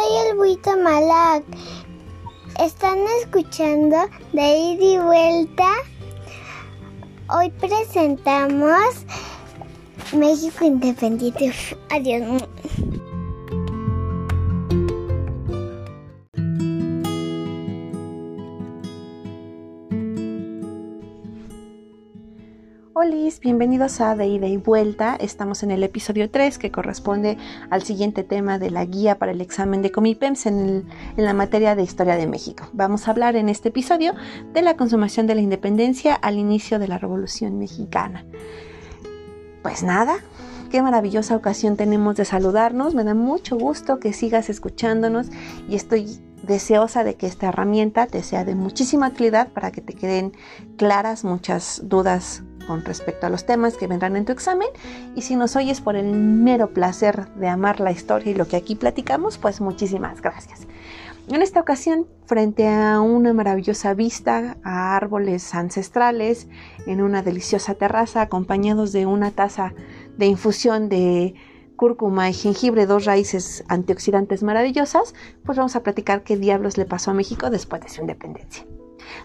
soy el Buito Malac. Están escuchando de ida y vuelta. Hoy presentamos México Independiente. Adiós. Bienvenidos a De Ida y Vuelta. Estamos en el episodio 3 que corresponde al siguiente tema de la guía para el examen de Comipems en, la materia de Historia de México. Vamos a hablar en este episodio de la consumación de la independencia al inicio de la Revolución Mexicana. Pues nada, qué maravillosa ocasión tenemos de saludarnos. Me da mucho gusto que sigas escuchándonos y estoy deseosa de que esta herramienta te sea de muchísima utilidad para que te queden claras muchas dudas con respecto a los temas que vendrán en tu examen. Y si nos oyes por el mero placer de amar la historia y lo que aquí platicamos, pues muchísimas gracias. En esta ocasión, frente a una maravillosa vista, a árboles ancestrales, en una deliciosa terraza, acompañados de una taza de infusión de cúrcuma y jengibre, dos raíces antioxidantes maravillosas, pues vamos a platicar qué diablos le pasó a México después de su independencia.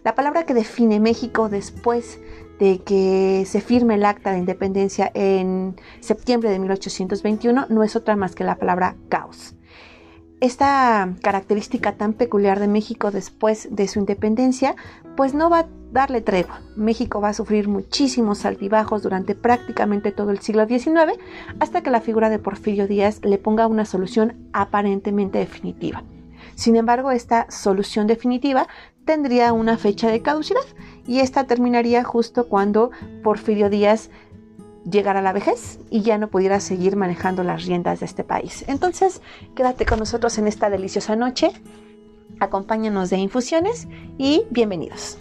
La palabra que define México después de que se firme el acta de independencia en septiembre de 1821 no es otra más que la palabra caos. Esta característica tan peculiar de México después de su independencia, pues no va a darle tregua. México va a sufrir muchísimos altibajos durante prácticamente todo el siglo XIX, hasta que la figura de Porfirio Díaz le ponga una solución aparentemente definitiva. Sin embargo, esta solución definitiva tendría una fecha de caducidad y esta terminaría justo cuando Porfirio Díaz llegara a la vejez y ya no pudiera seguir manejando las riendas de este país. Entonces, quédate con nosotros en esta deliciosa noche, acompáñanos de infusiones y bienvenidos.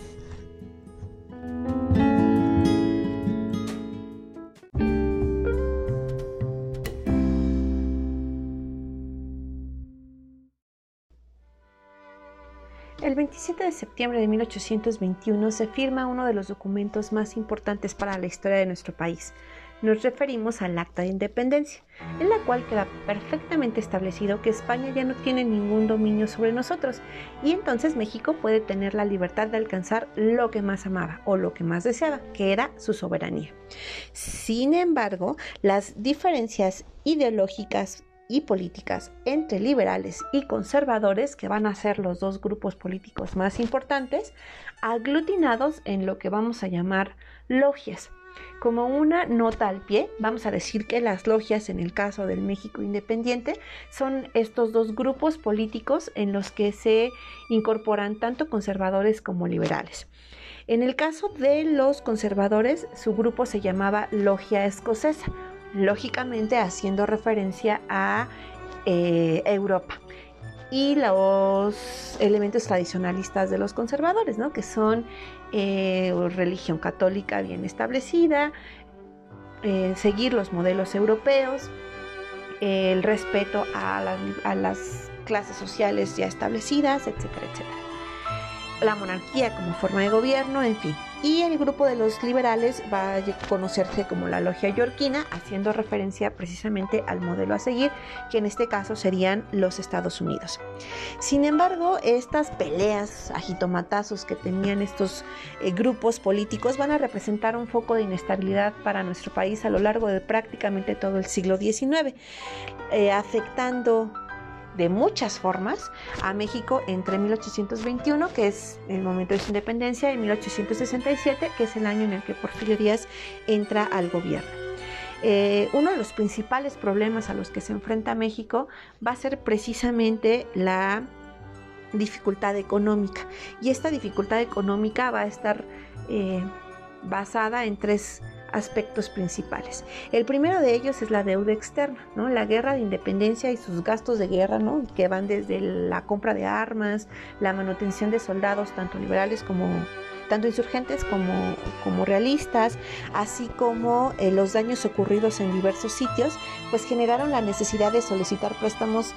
El 27 de septiembre de 1821 se firma uno de los documentos más importantes para la historia de nuestro país. Nos referimos al Acta de Independencia, en la cual queda perfectamente establecido que España ya no tiene ningún dominio sobre nosotros y entonces México puede tener la libertad de alcanzar lo que más amaba o lo que más deseaba, que era su soberanía. Sin embargo, las diferencias ideológicas y políticas entre liberales y conservadores, que van a ser los dos grupos políticos más importantes, aglutinados en lo que vamos a llamar logias. Como una nota al pie, vamos a decir que las logias en el caso del México independiente son estos dos grupos políticos en los que se incorporan tanto conservadores como liberales. En el caso de los conservadores, su grupo se llamaba Logia Escocesa lógicamente haciendo referencia a eh, Europa y los elementos tradicionalistas de los conservadores, ¿no? que son eh, religión católica bien establecida, eh, seguir los modelos europeos, el respeto a a las clases sociales ya establecidas, etcétera, etcétera. La monarquía como forma de gobierno, en fin, y el grupo de los liberales va a conocerse como la logia yorquina, haciendo referencia precisamente al modelo a seguir, que en este caso serían los Estados Unidos. Sin embargo, estas peleas, agitomatazos que tenían estos eh, grupos políticos van a representar un foco de inestabilidad para nuestro país a lo largo de prácticamente todo el siglo XIX, eh, afectando de muchas formas a México entre 1821, que es el momento de su independencia, y 1867, que es el año en el que Porfirio Díaz entra al gobierno. Eh, uno de los principales problemas a los que se enfrenta México va a ser precisamente la dificultad económica. Y esta dificultad económica va a estar eh, basada en tres aspectos principales. El primero de ellos es la deuda externa, ¿no? La guerra de independencia y sus gastos de guerra, ¿no? Que van desde la compra de armas, la manutención de soldados, tanto liberales como tanto insurgentes como, como realistas, así como eh, los daños ocurridos en diversos sitios, pues generaron la necesidad de solicitar préstamos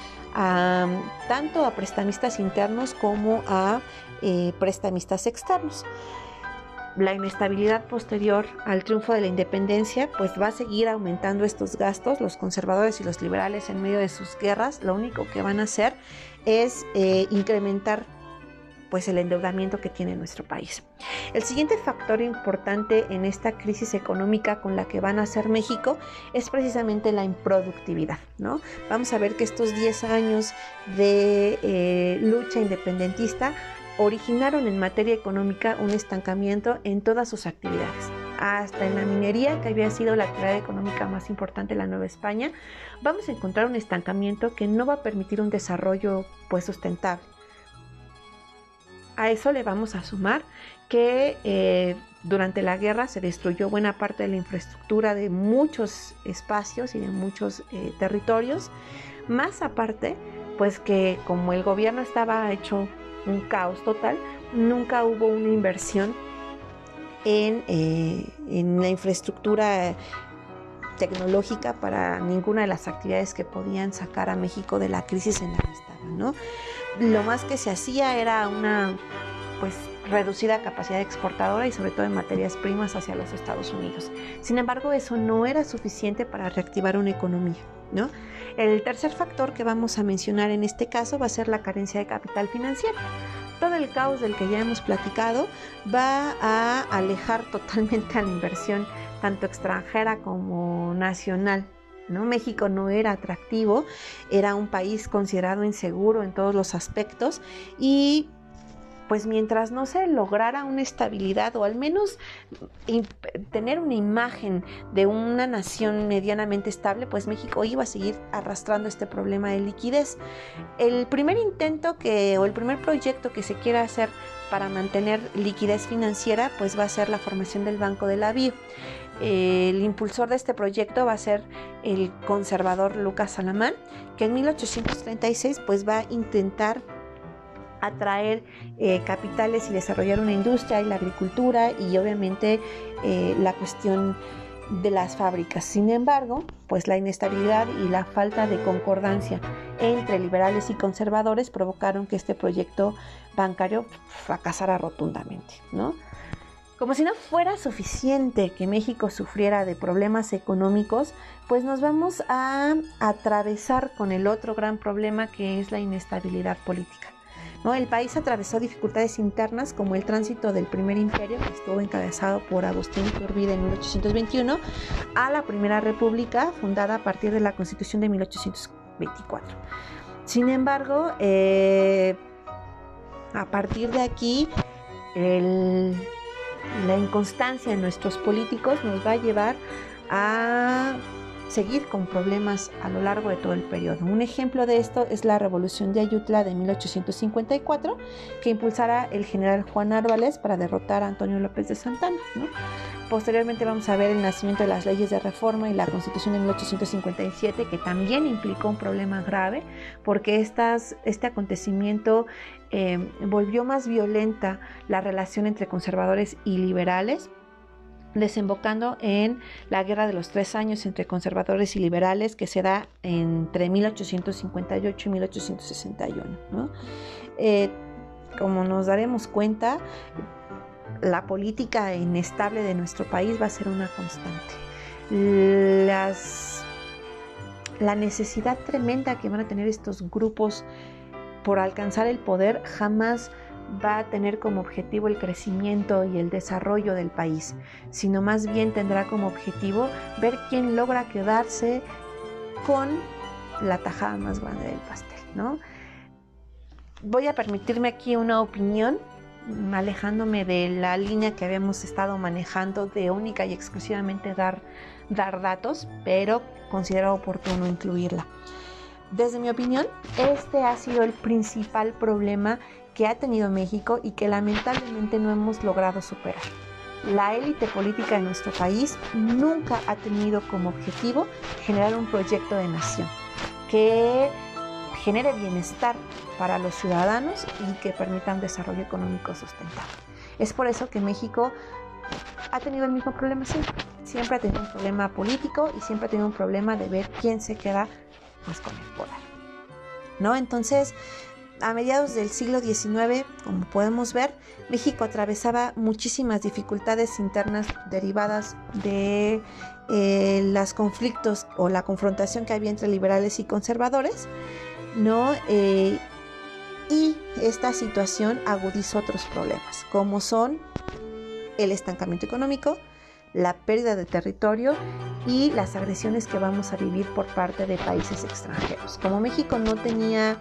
tanto a prestamistas internos como a eh, prestamistas externos. La inestabilidad posterior al triunfo de la independencia, pues va a seguir aumentando estos gastos. Los conservadores y los liberales en medio de sus guerras, lo único que van a hacer es eh, incrementar pues el endeudamiento que tiene nuestro país. El siguiente factor importante en esta crisis económica con la que van a hacer México es precisamente la improductividad, ¿no? Vamos a ver que estos 10 años de eh, lucha independentista originaron en materia económica un estancamiento en todas sus actividades. Hasta en la minería, que había sido la actividad económica más importante de la Nueva España, vamos a encontrar un estancamiento que no va a permitir un desarrollo pues sustentable. A eso le vamos a sumar que eh, durante la guerra se destruyó buena parte de la infraestructura de muchos espacios y de muchos eh, territorios. Más aparte, pues que como el gobierno estaba hecho un caos total, nunca hubo una inversión en, eh, en la infraestructura tecnológica para ninguna de las actividades que podían sacar a México de la crisis en la que estaba, ¿no? lo más que se hacía era una pues reducida capacidad exportadora y sobre todo en materias primas hacia los Estados Unidos. Sin embargo, eso no era suficiente para reactivar una economía, ¿no? El tercer factor que vamos a mencionar en este caso va a ser la carencia de capital financiero. Todo el caos del que ya hemos platicado va a alejar totalmente a la inversión tanto extranjera como nacional ¿no? México no era atractivo, era un país considerado inseguro en todos los aspectos y pues mientras no se lograra una estabilidad o al menos tener una imagen de una nación medianamente estable, pues México iba a seguir arrastrando este problema de liquidez. El primer intento que o el primer proyecto que se quiera hacer para mantener liquidez financiera, pues va a ser la formación del Banco de la BIO. El impulsor de este proyecto va a ser el conservador Lucas Salamán, que en 1836 pues va a intentar atraer eh, capitales y desarrollar una industria y la agricultura y obviamente eh, la cuestión de las fábricas. Sin embargo, pues la inestabilidad y la falta de concordancia entre liberales y conservadores provocaron que este proyecto bancario fracasara rotundamente, ¿no? Como si no fuera suficiente que México sufriera de problemas económicos, pues nos vamos a atravesar con el otro gran problema que es la inestabilidad política. ¿No? El país atravesó dificultades internas como el tránsito del primer imperio, que estuvo encabezado por Agustín Iturbide en 1821, a la Primera República, fundada a partir de la Constitución de 1824. Sin embargo, eh, a partir de aquí, la inconstancia en nuestros políticos nos va a llevar a seguir con problemas a lo largo de todo el periodo. Un ejemplo de esto es la revolución de Ayutla de 1854 que impulsara el general Juan Árboles para derrotar a Antonio López de Santana. Posteriormente vamos a ver el nacimiento de las leyes de reforma y la constitución de 1857 que también implicó un problema grave porque este acontecimiento eh, volvió más violenta la relación entre conservadores y liberales desembocando en la Guerra de los Tres Años entre conservadores y liberales que se da entre 1858 y 1861. Eh, como nos daremos cuenta, la política inestable de nuestro país va a ser una constante. la necesidad tremenda que van a tener estos grupos por alcanzar el poder jamás va a tener como objetivo el crecimiento y el desarrollo del país, sino más bien tendrá como objetivo ver quién logra quedarse con la tajada más grande del pastel, ¿no? Voy a permitirme aquí una opinión, alejándome de la línea que habíamos estado manejando de única y exclusivamente dar, dar datos, pero considero oportuno incluirla. Desde mi opinión, este ha sido el principal problema que ha tenido México y que lamentablemente no hemos logrado superar. La élite política de nuestro país nunca ha tenido como objetivo generar un proyecto de nación que genere bienestar para los ciudadanos y que permita un desarrollo económico sustentable. Es por eso que México ha tenido el mismo problema siempre. Siempre ha tenido un problema político y siempre ha tenido un problema de ver quién se queda pues, con el poder. ¿No? Entonces, a mediados del siglo XIX, como podemos ver, México atravesaba muchísimas dificultades internas derivadas de eh, los conflictos o la confrontación que había entre liberales y conservadores, ¿no? Eh, y esta situación agudizó otros problemas, como son el estancamiento económico, la pérdida de territorio y las agresiones que vamos a vivir por parte de países extranjeros. Como México no tenía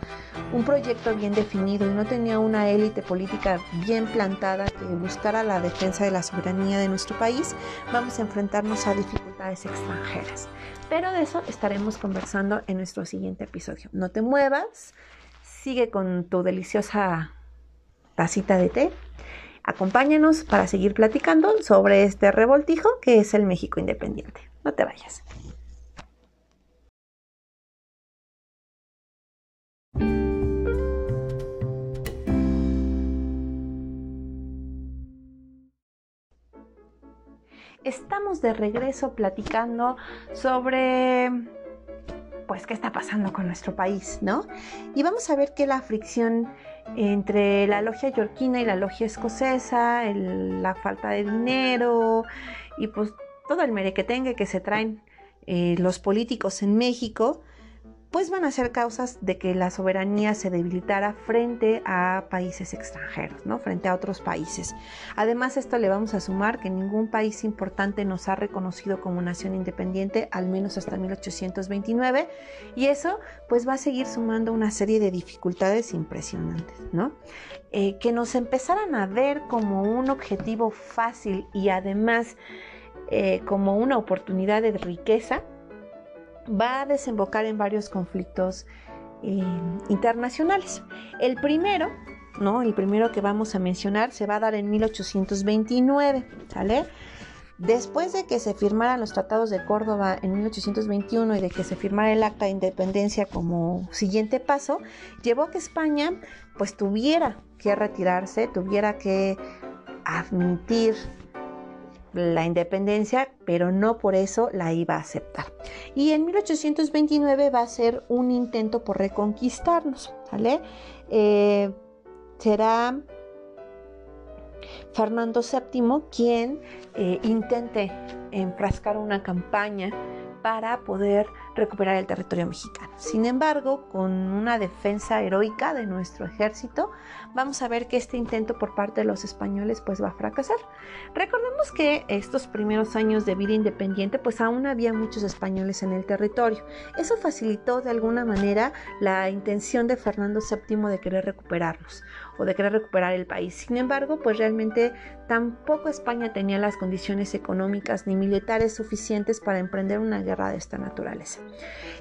un proyecto bien definido y no tenía una élite política bien plantada que buscara la defensa de la soberanía de nuestro país, vamos a enfrentarnos a dificultades extranjeras. Pero de eso estaremos conversando en nuestro siguiente episodio. No te muevas, sigue con tu deliciosa tacita de té Acompáñanos para seguir platicando sobre este revoltijo que es el México Independiente. No te vayas. Estamos de regreso platicando sobre pues qué está pasando con nuestro país, ¿no? Y vamos a ver que la fricción entre la logia yorquina y la logia escocesa, la falta de dinero y pues todo el merequetengue que se traen eh, los políticos en México, pues van a ser causas de que la soberanía se debilitara frente a países extranjeros, ¿no? Frente a otros países. Además, esto le vamos a sumar que ningún país importante nos ha reconocido como nación independiente, al menos hasta 1829, y eso pues va a seguir sumando una serie de dificultades impresionantes, ¿no? Eh, que nos empezaran a ver como un objetivo fácil y además eh, como una oportunidad de riqueza, va a desembocar en varios conflictos eh, internacionales. El primero, ¿no? El primero que vamos a mencionar se va a dar en 1829, ¿sale? Después de que se firmaran los tratados de Córdoba en 1821 y de que se firmara el acta de independencia como siguiente paso, llevó a que España pues tuviera que retirarse, tuviera que admitir la independencia, pero no por eso la iba a aceptar. Y en 1829 va a ser un intento por reconquistarnos, ¿vale? Eh, será Fernando VII quien eh, intente enfrascar una campaña para poder recuperar el territorio mexicano. Sin embargo, con una defensa heroica de nuestro ejército, vamos a ver que este intento por parte de los españoles pues va a fracasar. Recordemos que estos primeros años de vida independiente pues aún había muchos españoles en el territorio. Eso facilitó de alguna manera la intención de Fernando VII de querer recuperarlos o de querer recuperar el país. Sin embargo, pues realmente tampoco España tenía las condiciones económicas ni militares suficientes para emprender una guerra de esta naturaleza.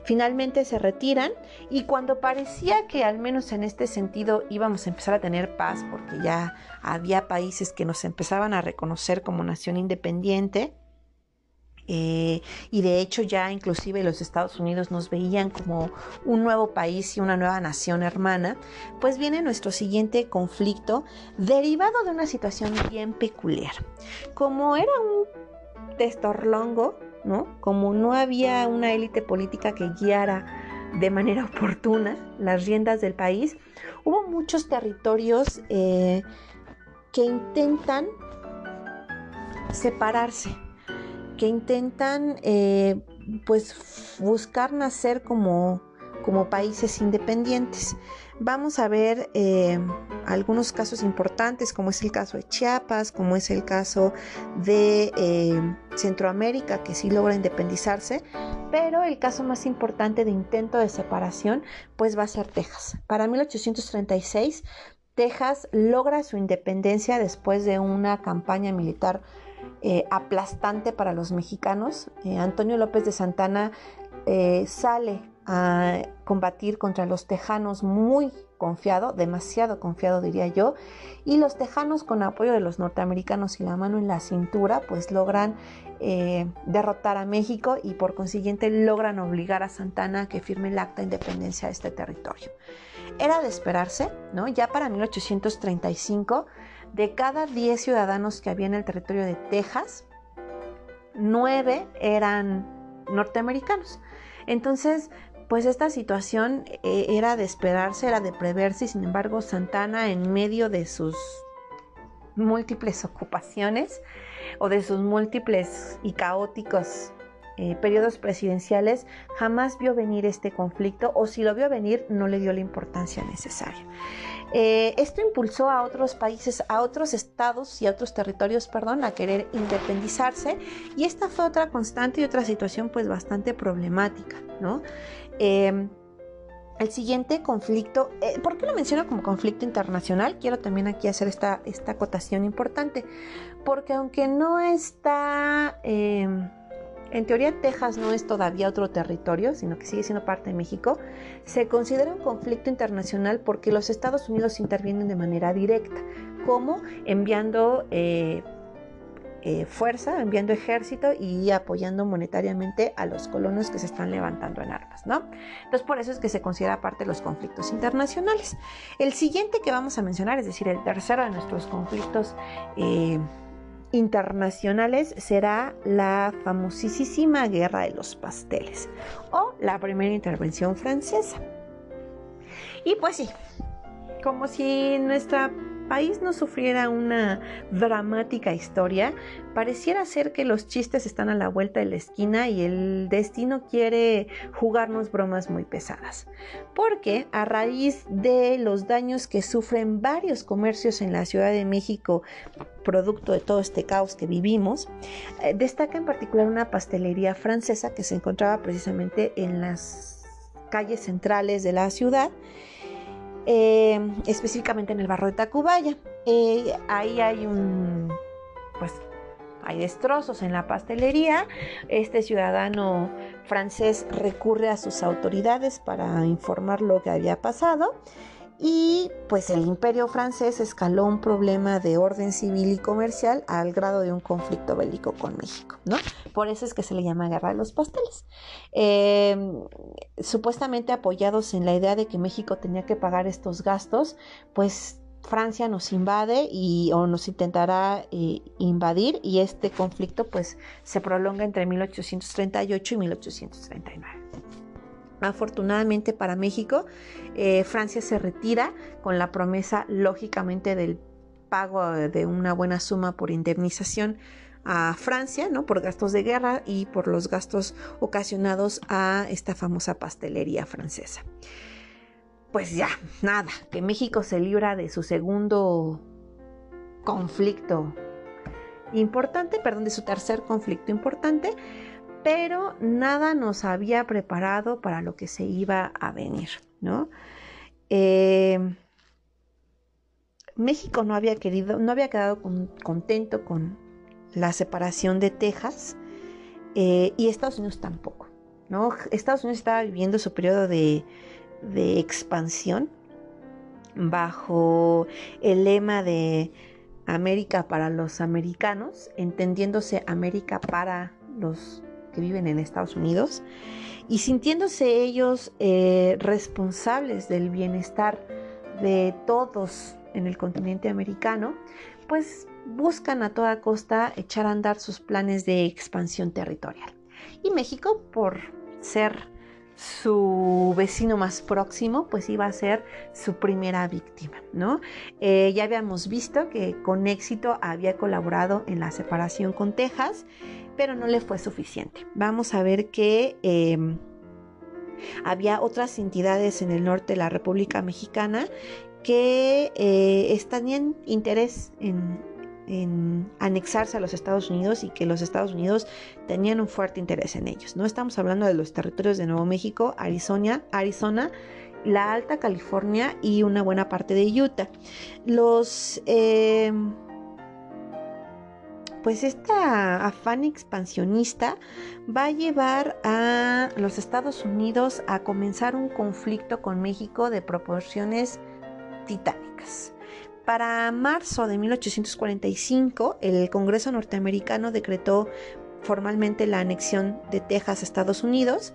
Finalmente se retiran y cuando parecía que al menos en este sentido íbamos a empezar a tener paz porque ya había países que nos empezaban a reconocer como nación independiente, eh, y de hecho ya inclusive los Estados Unidos nos veían como un nuevo país y una nueva nación hermana, pues viene nuestro siguiente conflicto derivado de una situación bien peculiar. Como era un testorlongo, ¿no? Como no había una élite política que guiara de manera oportuna las riendas del país, hubo muchos territorios eh, que intentan separarse que intentan eh, pues buscar nacer como, como países independientes. Vamos a ver eh, algunos casos importantes, como es el caso de Chiapas, como es el caso de eh, Centroamérica, que sí logra independizarse, pero el caso más importante de intento de separación, pues va a ser Texas. Para 1836, Texas logra su independencia después de una campaña militar eh, aplastante para los mexicanos. Antonio López de Santana eh, sale a combatir contra los tejanos muy confiado, demasiado confiado diría yo, y los tejanos con apoyo de los norteamericanos y la mano en la cintura, pues logran derrotar a México y por consiguiente logran obligar a Santana a que firme el acta de independencia de este territorio. Era de esperarse, ¿no? Ya para 1835 de cada 10 ciudadanos que había en el territorio de Texas, 9 eran norteamericanos. Entonces, pues esta situación eh, era de esperarse, era de preverse y sin embargo Santana en medio de sus múltiples ocupaciones o de sus múltiples y caóticos eh, periodos presidenciales, jamás vio venir este conflicto o si lo vio venir no le dio la importancia necesaria. Eh, esto impulsó a otros países, a otros estados y a otros territorios, perdón, a querer independizarse y esta fue otra constante y otra situación pues bastante problemática, ¿no? Eh, el siguiente conflicto, ¿por qué lo menciono como conflicto internacional? Quiero también aquí hacer esta, esta acotación importante, porque aunque no está en teoría Texas no es todavía otro territorio, sino que sigue siendo parte de México, se considera un conflicto internacional porque los Estados Unidos intervienen de manera directa, como enviando eh, eh, fuerza, enviando ejército y apoyando monetariamente a los colonos que se están levantando en armas, ¿no? Entonces por eso es que se considera parte de los conflictos internacionales. El siguiente que vamos a mencionar, es decir, el tercero de nuestros conflictos eh, internacionales será la famosísima Guerra de los Pasteles o la primera intervención francesa. Y pues sí, como si nuestra país no sufriera una dramática historia, pareciera ser que los chistes están a la vuelta de la esquina y el destino quiere jugarnos bromas muy pesadas. Porque a raíz de los daños que sufren varios comercios en la Ciudad de México, producto de todo este caos que vivimos, eh, destaca en particular una pastelería francesa que se encontraba precisamente en las calles centrales de la ciudad eh, específicamente en el barrio de Tacubaya. Eh, ahí hay un, pues, hay destrozos en la pastelería. Este ciudadano francés recurre a sus autoridades para informar lo que había pasado y pues el imperio francés escaló un problema de orden civil y comercial al grado de un conflicto bélico con México, ¿no? Por eso es que se le llama Guerra de los Pasteles. Em, supuestamente apoyados en la idea de que México tenía que pagar estos gastos, pues Francia nos invade y o nos intentará eh, invadir y este conflicto pues se prolonga entre 1838 y 1839. Afortunadamente para México, eh, Francia se retira con la promesa, lógicamente, del pago de una buena suma por indemnización a Francia, ¿no? Por gastos de guerra y por los gastos ocasionados a esta famosa pastelería francesa. Pues ya, nada, que México se libra de su segundo conflicto importante, perdón, de su tercer conflicto importante, pero nada nos había preparado para lo que se iba a venir, ¿no? Eh, México no había querido, no había quedado contento con la separación de Texas eh, y Estados Unidos tampoco, ¿no? Estados Unidos estaba viviendo su periodo de, de expansión bajo el lema de América para los americanos, entendiéndose América para los que viven en Estados Unidos y sintiéndose ellos eh, responsables del bienestar de todos en el continente americano, pues buscan a toda costa echar a andar sus planes de expansión territorial. Y México, por ser su vecino más próximo, pues iba a ser su primera víctima, ¿no? Eh, ya habíamos visto que con éxito había colaborado en la separación con Texas pero no le fue suficiente. Vamos a ver que em, había otras entidades en el norte de la República Mexicana que eh, tenían interés en, anexarse a los Estados Unidos y que los Estados Unidos tenían un fuerte interés en ellos. No estamos hablando de los territorios de Nuevo México, Arizona, Arizona la Alta California y una buena parte de Utah. Los em, pues esta afán expansionista va a llevar a los Estados Unidos a comenzar un conflicto con México de proporciones titánicas. Para marzo de 1845, el Congreso norteamericano decretó formalmente la anexión de Texas a Estados Unidos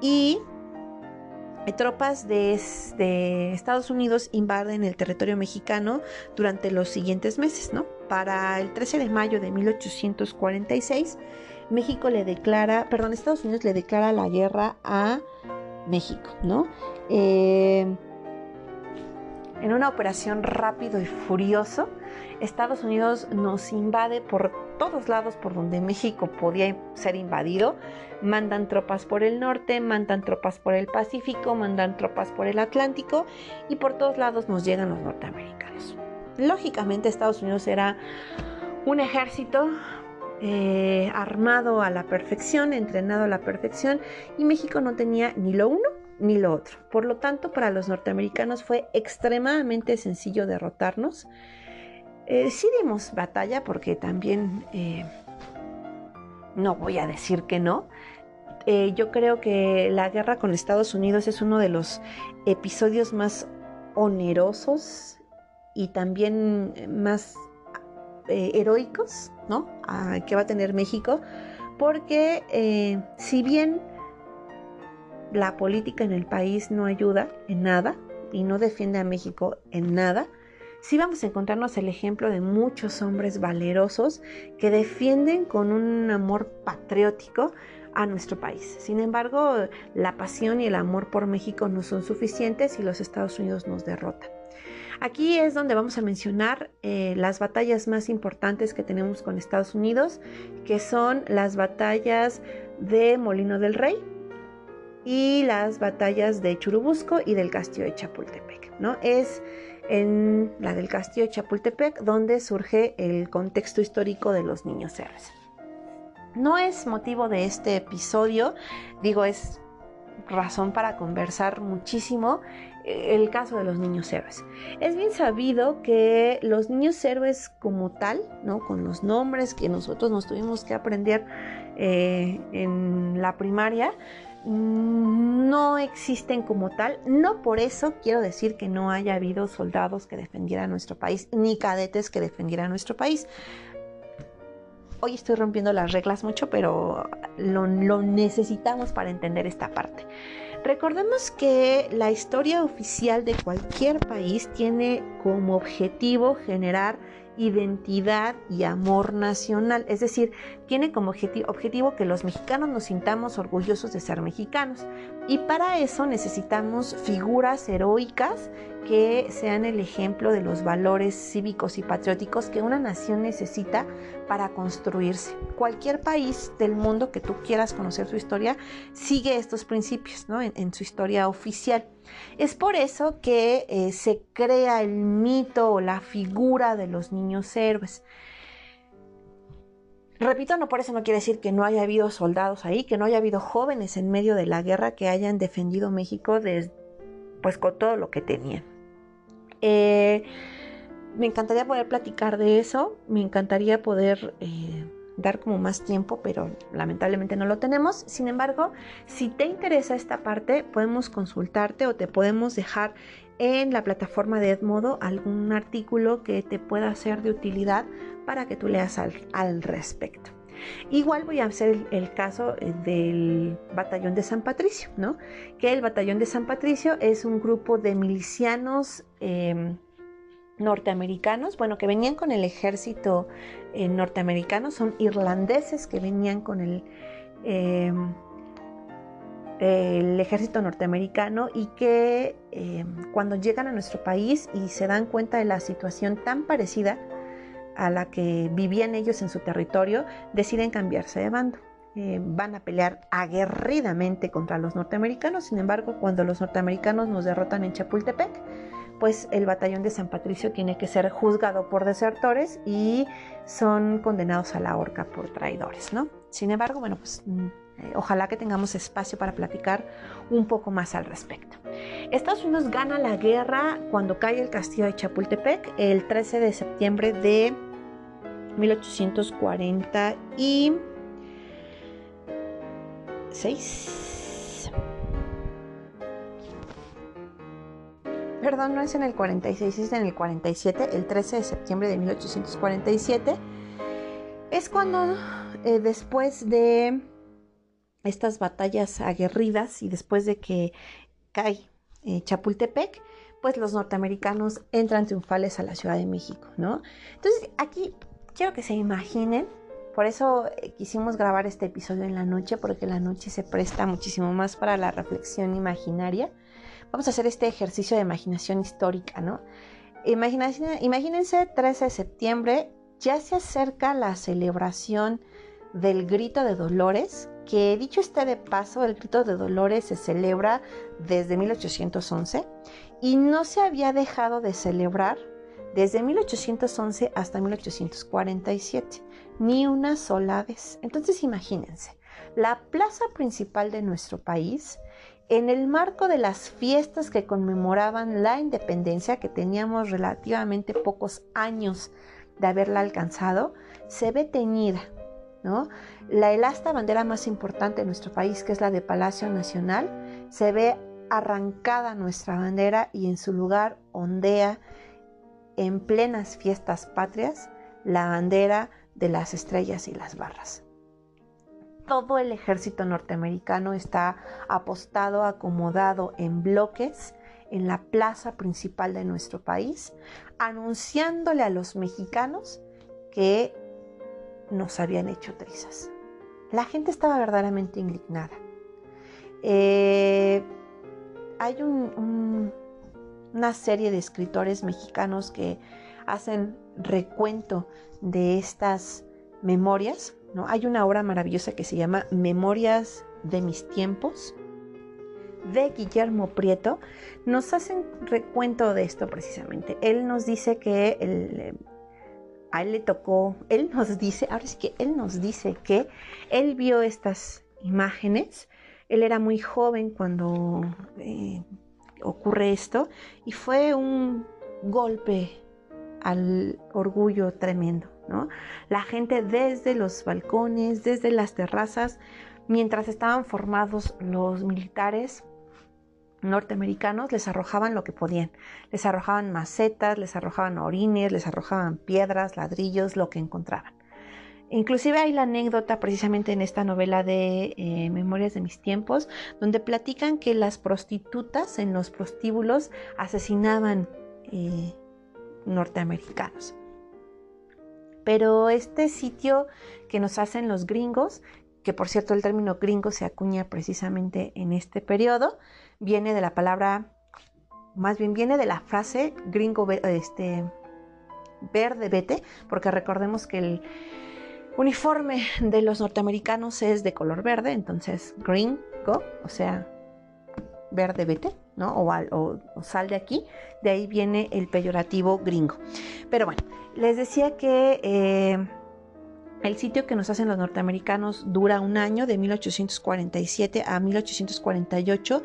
y tropas de, Estados Unidos invaden el territorio mexicano durante los siguientes meses, ¿no? Para el 13 de mayo de 1846, México le declara, perdón, Estados Unidos le declara la guerra a México, ¿no? Eh, en una operación rápido y furioso, Estados Unidos nos invade por todos lados por donde México podía ser invadido. Mandan tropas por el norte, mandan tropas por el Pacífico, mandan tropas por el Atlántico y por todos lados nos llegan los norteamericanos. Lógicamente Estados Unidos era un ejército eh, armado a la perfección, entrenado a la perfección y México no tenía ni lo uno ni lo otro. Por lo tanto, para los norteamericanos fue extremadamente sencillo derrotarnos. Eh, sí dimos batalla porque también, eh, no voy a decir que no, eh, yo creo que la guerra con Estados Unidos es uno de los episodios más onerosos y también más heroicos ¿no? que va a tener México, porque si bien la política en el país no ayuda en nada y no defiende a México en nada, sí vamos a encontrarnos el ejemplo de muchos hombres valerosos que defienden con un amor patriótico a nuestro país. Sin embargo, la pasión y el amor por México no son suficientes y los Estados Unidos nos derrotan. Aquí es donde vamos a mencionar eh, las batallas más importantes que tenemos con Estados Unidos, que son las batallas de Molino del Rey, y las batallas de Churubusco y del castillo de Chapultepec. ¿no? Es en la del castillo de Chapultepec donde surge el contexto histórico de los niños héroes. No es motivo de este episodio, digo, es razón para conversar muchísimo eh, el caso de los niños héroes. Es bien sabido que los niños héroes como tal, ¿no? con los nombres que nosotros nos tuvimos que aprender eh, en la primaria, no existen como tal. No por eso quiero decir que no haya habido soldados que defendieran nuestro país, ni cadetes que defendieran nuestro país. Hoy estoy rompiendo las reglas mucho, pero lo, lo necesitamos para entender esta parte. Recordemos que la historia oficial de cualquier país tiene como objetivo generar identidad y amor nacional. Es decir, tiene como objetivo que los mexicanos nos sintamos orgullosos de ser mexicanos. Y para eso necesitamos figuras heroicas que sean el ejemplo de los valores cívicos y patrióticos que una nación necesita para construirse. Cualquier país del mundo que tú quieras conocer su historia sigue estos principios en, su historia oficial. Es por eso que eh, se crea el mito o la figura de los niños héroes. Repito, no por eso no quiere decir que no haya habido soldados ahí, que no haya habido jóvenes en medio de la guerra que hayan defendido México pues con todo lo que tenían. Eh, me encantaría poder platicar de eso, me encantaría poder eh, dar como más tiempo, pero lamentablemente no lo tenemos. Sin embargo, si te interesa esta parte, podemos consultarte o te podemos dejar en la plataforma de Edmodo algún artículo que te pueda ser de utilidad para que tú leas al, respecto. Igual voy a hacer el, caso eh, del batallón de San Patricio, ¿no? Que el batallón de San Patricio es un grupo de milicianos em, norteamericanos, bueno, que venían con el ejército eh, norteamericano, son irlandeses que venían con el em, el ejército norteamericano y que eh, cuando llegan a nuestro país y se dan cuenta de la situación tan parecida a la que vivían ellos en su territorio, deciden cambiarse de bando. Eh, van a pelear aguerridamente contra los norteamericanos, sin embargo, cuando los norteamericanos nos derrotan en Chapultepec, pues el batallón de San Patricio tiene que ser juzgado por desertores y son condenados a la horca por traidores, ¿no? Sin embargo, bueno, pues mm, eh, ojalá que tengamos espacio para platicar un poco más al respecto. Estados Unidos gana la guerra cuando cae el castillo de Chapultepec el 13 de septiembre de 1846. Perdón, no es en el 46, es en el 47, el 13 de septiembre de 1847. Es cuando eh, después de estas batallas aguerridas y después de que cae eh, Chapultepec, pues los norteamericanos entran triunfales a la Ciudad de México, ¿no? Entonces aquí quiero que se imaginen, por eso eh, quisimos grabar este episodio en la noche, porque la noche se presta muchísimo más para la reflexión imaginaria. Vamos a hacer este ejercicio de imaginación histórica, ¿no? imagínense 13 de septiembre, ya se acerca la celebración del grito de Dolores, que dicho esté de paso, el grito de Dolores se celebra desde 1811 y no se había dejado de celebrar desde 1811 hasta 1847, ni una sola vez. Entonces imagínense, la plaza principal de nuestro país, en el marco de las fiestas que conmemoraban la independencia, que teníamos relativamente pocos años de haberla alcanzado, se ve teñida ¿No? La elasta bandera más importante de nuestro país, que es la de Palacio Nacional, se ve arrancada nuestra bandera y en su lugar ondea en plenas fiestas patrias la bandera de las estrellas y las barras. Todo el ejército norteamericano está apostado, acomodado en bloques en la plaza principal de nuestro país, anunciándole a los mexicanos que nos habían hecho trizas. La gente estaba verdaderamente indignada. Eh, hay un una serie de escritores mexicanos que hacen recuento de estas memorias. ¿no? Hay una obra maravillosa que se llama Memorias de mis tiempos de Guillermo Prieto. Nos hacen recuento de esto precisamente. Él nos dice que a él le tocó, él nos dice, ahora sí que él nos dice que él vio estas imágenes. Él era muy joven cuando eh, ocurre esto y fue un golpe al orgullo tremendo, ¿no? La gente desde los balcones, desde las terrazas, mientras estaban formados los militares norteamericanos, les arrojaban lo que podían. Les arrojaban macetas, les arrojaban orines, les arrojaban piedras, ladrillos, lo que encontraban. Inclusive hay la anécdota precisamente en esta novela de eh, Memorias de mis tiempos, donde platican que las prostitutas en los prostíbulos asesinaban eh, norteamericanos. Pero este sitio que nos hacen los gringos, que por cierto el término gringo se acuña precisamente en este periodo, viene de la palabra, más bien viene de la frase gringo, este, verde vete, porque recordemos que el uniforme de los norteamericanos es de color verde, entonces green go, o sea, verde vete, ¿no? O, sal de aquí, de ahí viene el peyorativo gringo. Pero bueno, les decía que eh, el sitio que nos hacen los norteamericanos dura un año, de 1847 a 1848,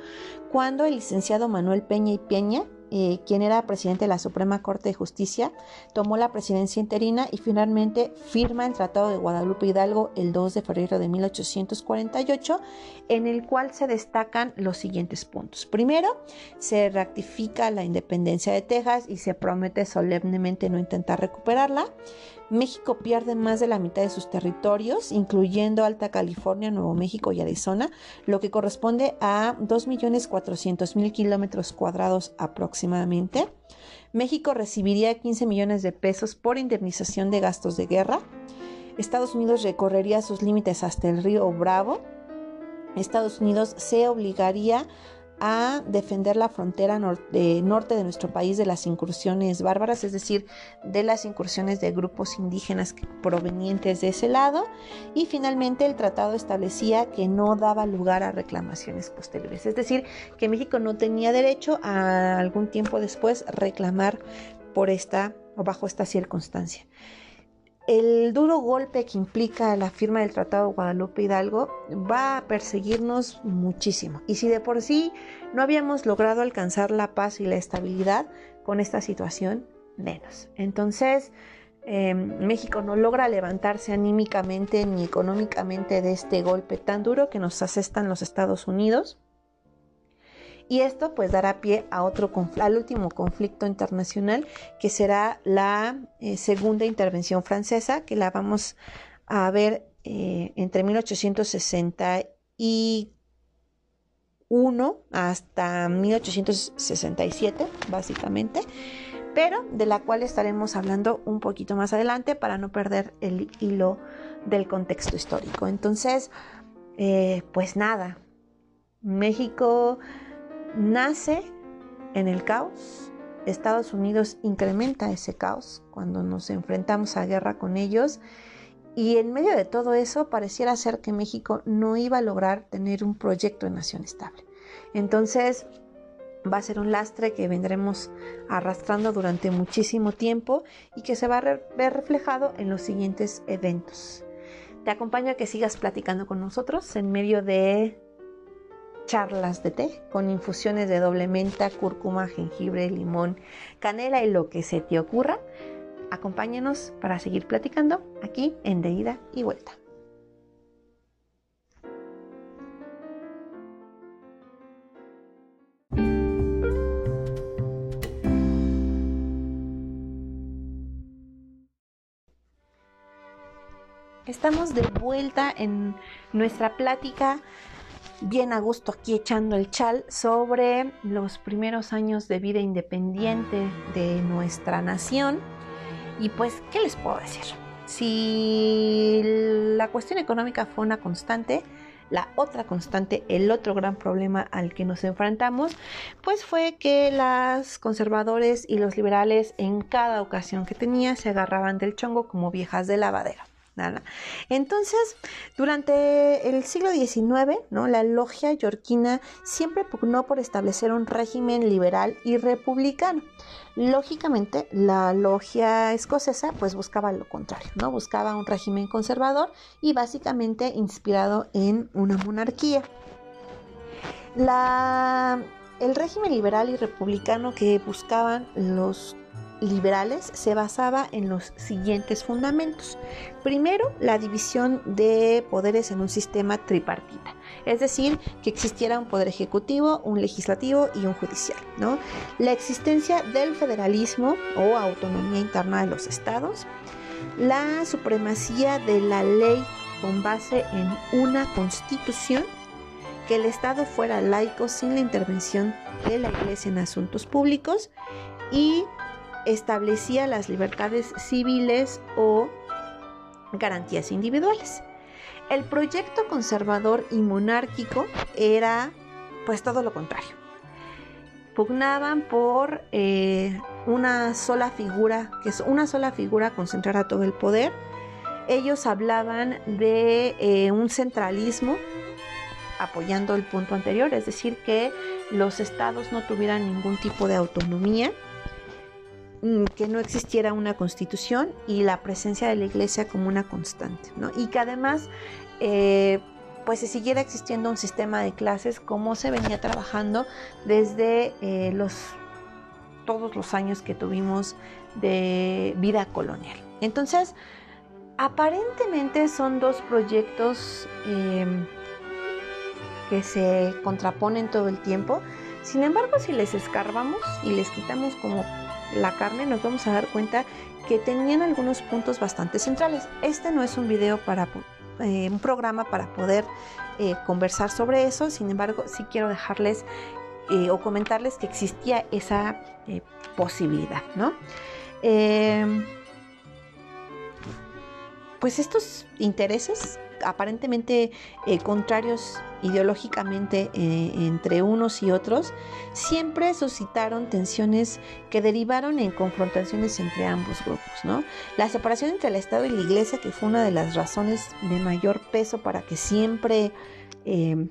cuando el licenciado Manuel Peña y Peña eh, quien era presidente de la Suprema Corte de Justicia, tomó la presidencia interina y finalmente firma el Tratado de Guadalupe Hidalgo el 2 de febrero de 1848, en el cual se destacan los siguientes puntos. Primero, se ratifica la independencia de Texas y se promete solemnemente no intentar recuperarla. México pierde más de la mitad de sus territorios, incluyendo Alta California, Nuevo México y Arizona, lo que corresponde a 2.400.000 kilómetros cuadrados aproximadamente. México recibiría 15 millones de pesos por indemnización de gastos de guerra. Estados Unidos recorrería sus límites hasta el río Bravo. Estados Unidos se obligaría a defender la frontera norte, de nuestro país de las incursiones bárbaras, es decir, de las incursiones de grupos indígenas provenientes de ese lado. Y finalmente el tratado establecía que no daba lugar a reclamaciones posteriores, es decir, que México no tenía derecho a algún tiempo después reclamar por esta o bajo esta circunstancia el duro golpe que implica la firma del Tratado de Guadalupe Hidalgo va a perseguirnos muchísimo. Y si de por sí no habíamos logrado alcanzar la paz y la estabilidad con esta situación, menos. Entonces, em, México no logra levantarse anímicamente ni económicamente de este golpe tan duro que nos asestan los Estados Unidos. Y esto pues dará pie a otro al último conflicto internacional que será la eh, segunda intervención francesa que la vamos a ver eh, entre 1861 hasta 1867 básicamente pero de la cual estaremos hablando un poquito más adelante para no perder el hilo del contexto histórico. Entonces, eh, pues nada, México nace en el caos, Estados Unidos incrementa ese caos cuando nos enfrentamos a guerra con ellos y en medio de todo eso pareciera ser que México no iba a lograr tener un proyecto de nación estable. Entonces va a ser un lastre que vendremos arrastrando durante muchísimo tiempo y que se va a ver reflejado en los siguientes eventos. Te acompaño a que sigas platicando con nosotros en medio de charlas de té con infusiones de doble menta, cúrcuma, jengibre, limón, canela y lo que se te ocurra. Acompáñanos para seguir platicando aquí en De Ida y Vuelta. Estamos de vuelta en nuestra plática bien a gusto aquí echando el chal sobre los primeros años de vida independiente de nuestra nación. Y pues, ¿qué les puedo decir? Si la cuestión económica fue una constante, la otra constante, el otro gran problema al que nos enfrentamos, pues fue que las conservadores y los liberales en cada ocasión que tenía se agarraban del chongo como viejas de lavadera. Entonces, durante el siglo XIX, ¿no? la logia yorquina siempre pugnó por establecer un régimen liberal y republicano. Lógicamente, la logia escocesa pues buscaba lo contrario, ¿no? Buscaba un régimen conservador y básicamente inspirado en una monarquía. el régimen liberal y republicano que buscaban los liberales se basaba en los siguientes fundamentos. Primero, la división de poderes en un sistema tripartita, es decir, que existiera un poder ejecutivo, un legislativo y un judicial. ¿no? La existencia del federalismo o autonomía interna de los estados, la supremacía de la ley con base en una constitución, que el Estado fuera laico sin la intervención de la Iglesia en asuntos públicos y establecía las libertades civiles o garantías individuales. El proyecto conservador y monárquico era pues todo lo contrario. Pugnaban por eh, una sola figura, que es una sola figura concentrara todo el poder. Ellos hablaban de eh, un centralismo apoyando el punto anterior, es decir, que los estados no tuvieran ningún tipo de autonomía que no existiera una constitución y la presencia de la iglesia como una constante, ¿no? Y que además, eh, pues se siguiera existiendo un sistema de clases como se venía trabajando desde eh, los, todos los años que tuvimos de vida colonial. Entonces, aparentemente son dos proyectos em, que se contraponen todo el tiempo. Sin embargo, si les escarbamos y les quitamos como la carne, nos vamos a dar cuenta que tenían algunos puntos bastante centrales. Este no es un video para eh, un programa para poder eh, conversar sobre eso, sin embargo, sí quiero dejarles eh, o comentarles que existía esa posibilidad, ¿no? Pues estos intereses aparentemente eh, contrarios ideológicamente eh, entre unos y otros, siempre suscitaron tensiones que derivaron en confrontaciones entre ambos grupos. La separación entre el Estado y la Iglesia, que fue una de las razones de mayor peso para que siempre eh,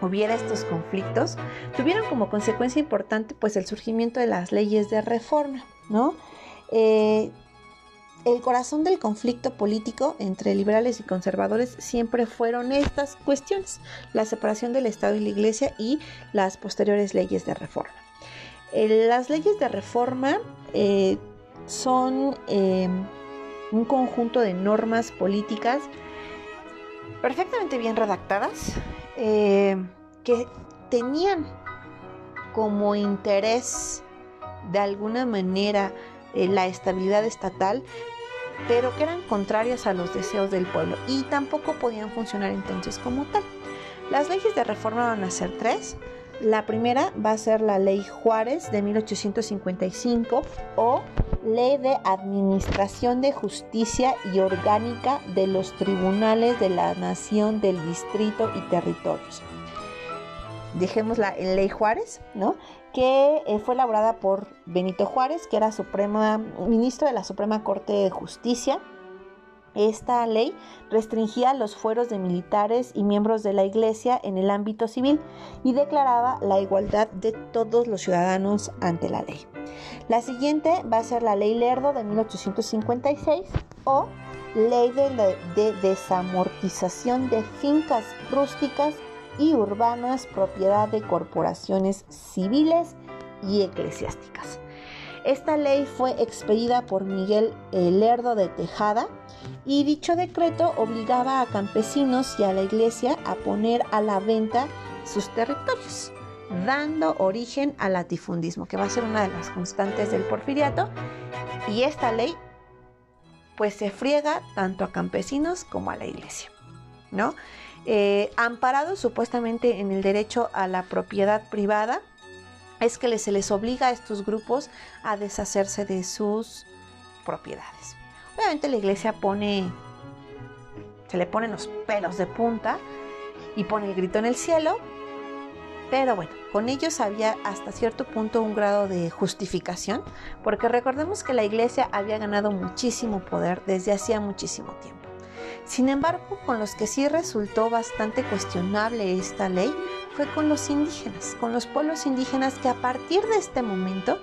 hubiera estos conflictos, tuvieron como consecuencia importante pues el surgimiento de las leyes de reforma, ¿no? El corazón del conflicto político entre liberales y conservadores siempre fueron estas cuestiones, la separación del Estado y la Iglesia y las posteriores leyes de reforma. las leyes de reforma eh, son eh, un conjunto de normas políticas perfectamente bien redactadas eh, que tenían como interés de alguna manera la estabilidad estatal, pero que eran contrarias a los deseos del pueblo y tampoco podían funcionar entonces como tal. Las leyes de reforma van a ser tres. La primera va a ser la Ley Juárez de 1855 o Ley de Administración de Justicia y Orgánica de los Tribunales de la Nación del Distrito y Territorios. Dejémosla en Ley Juárez, ¿no? Que eh, fue elaborada por Benito Juárez, que era Suprema, ministro de la Suprema Corte de Justicia esta ley restringía los fueros de militares y miembros de la Iglesia en el ámbito civil y declaraba la igualdad de todos los ciudadanos ante la ley. La siguiente va a ser la Ley Lerdo de 1856 o Ley de, de Desamortización de Fincas Rústicas y Urbanas propiedad de corporaciones civiles y eclesiásticas. Esta ley fue expedida por Miguel Lerdo de Tejada y dicho decreto obligaba a campesinos y a la iglesia a poner a la venta sus territorios, dando origen al latifundismo, que va a ser una de las constantes del porfiriato. Y esta ley pues se friega tanto a campesinos como a la iglesia, ¿no? Eh, amparado supuestamente en el derecho a la propiedad privada, es que se les obliga a estos grupos a deshacerse de sus propiedades. Obviamente la iglesia pone, se le ponen los pelos de punta y pone el grito en el cielo, pero bueno, con ellos había hasta cierto punto un grado de justificación, porque recordemos que la iglesia había ganado muchísimo poder desde hacía muchísimo tiempo. Sin embargo, con los que sí resultó bastante cuestionable esta ley fue con los indígenas, con los pueblos indígenas que a partir de este momento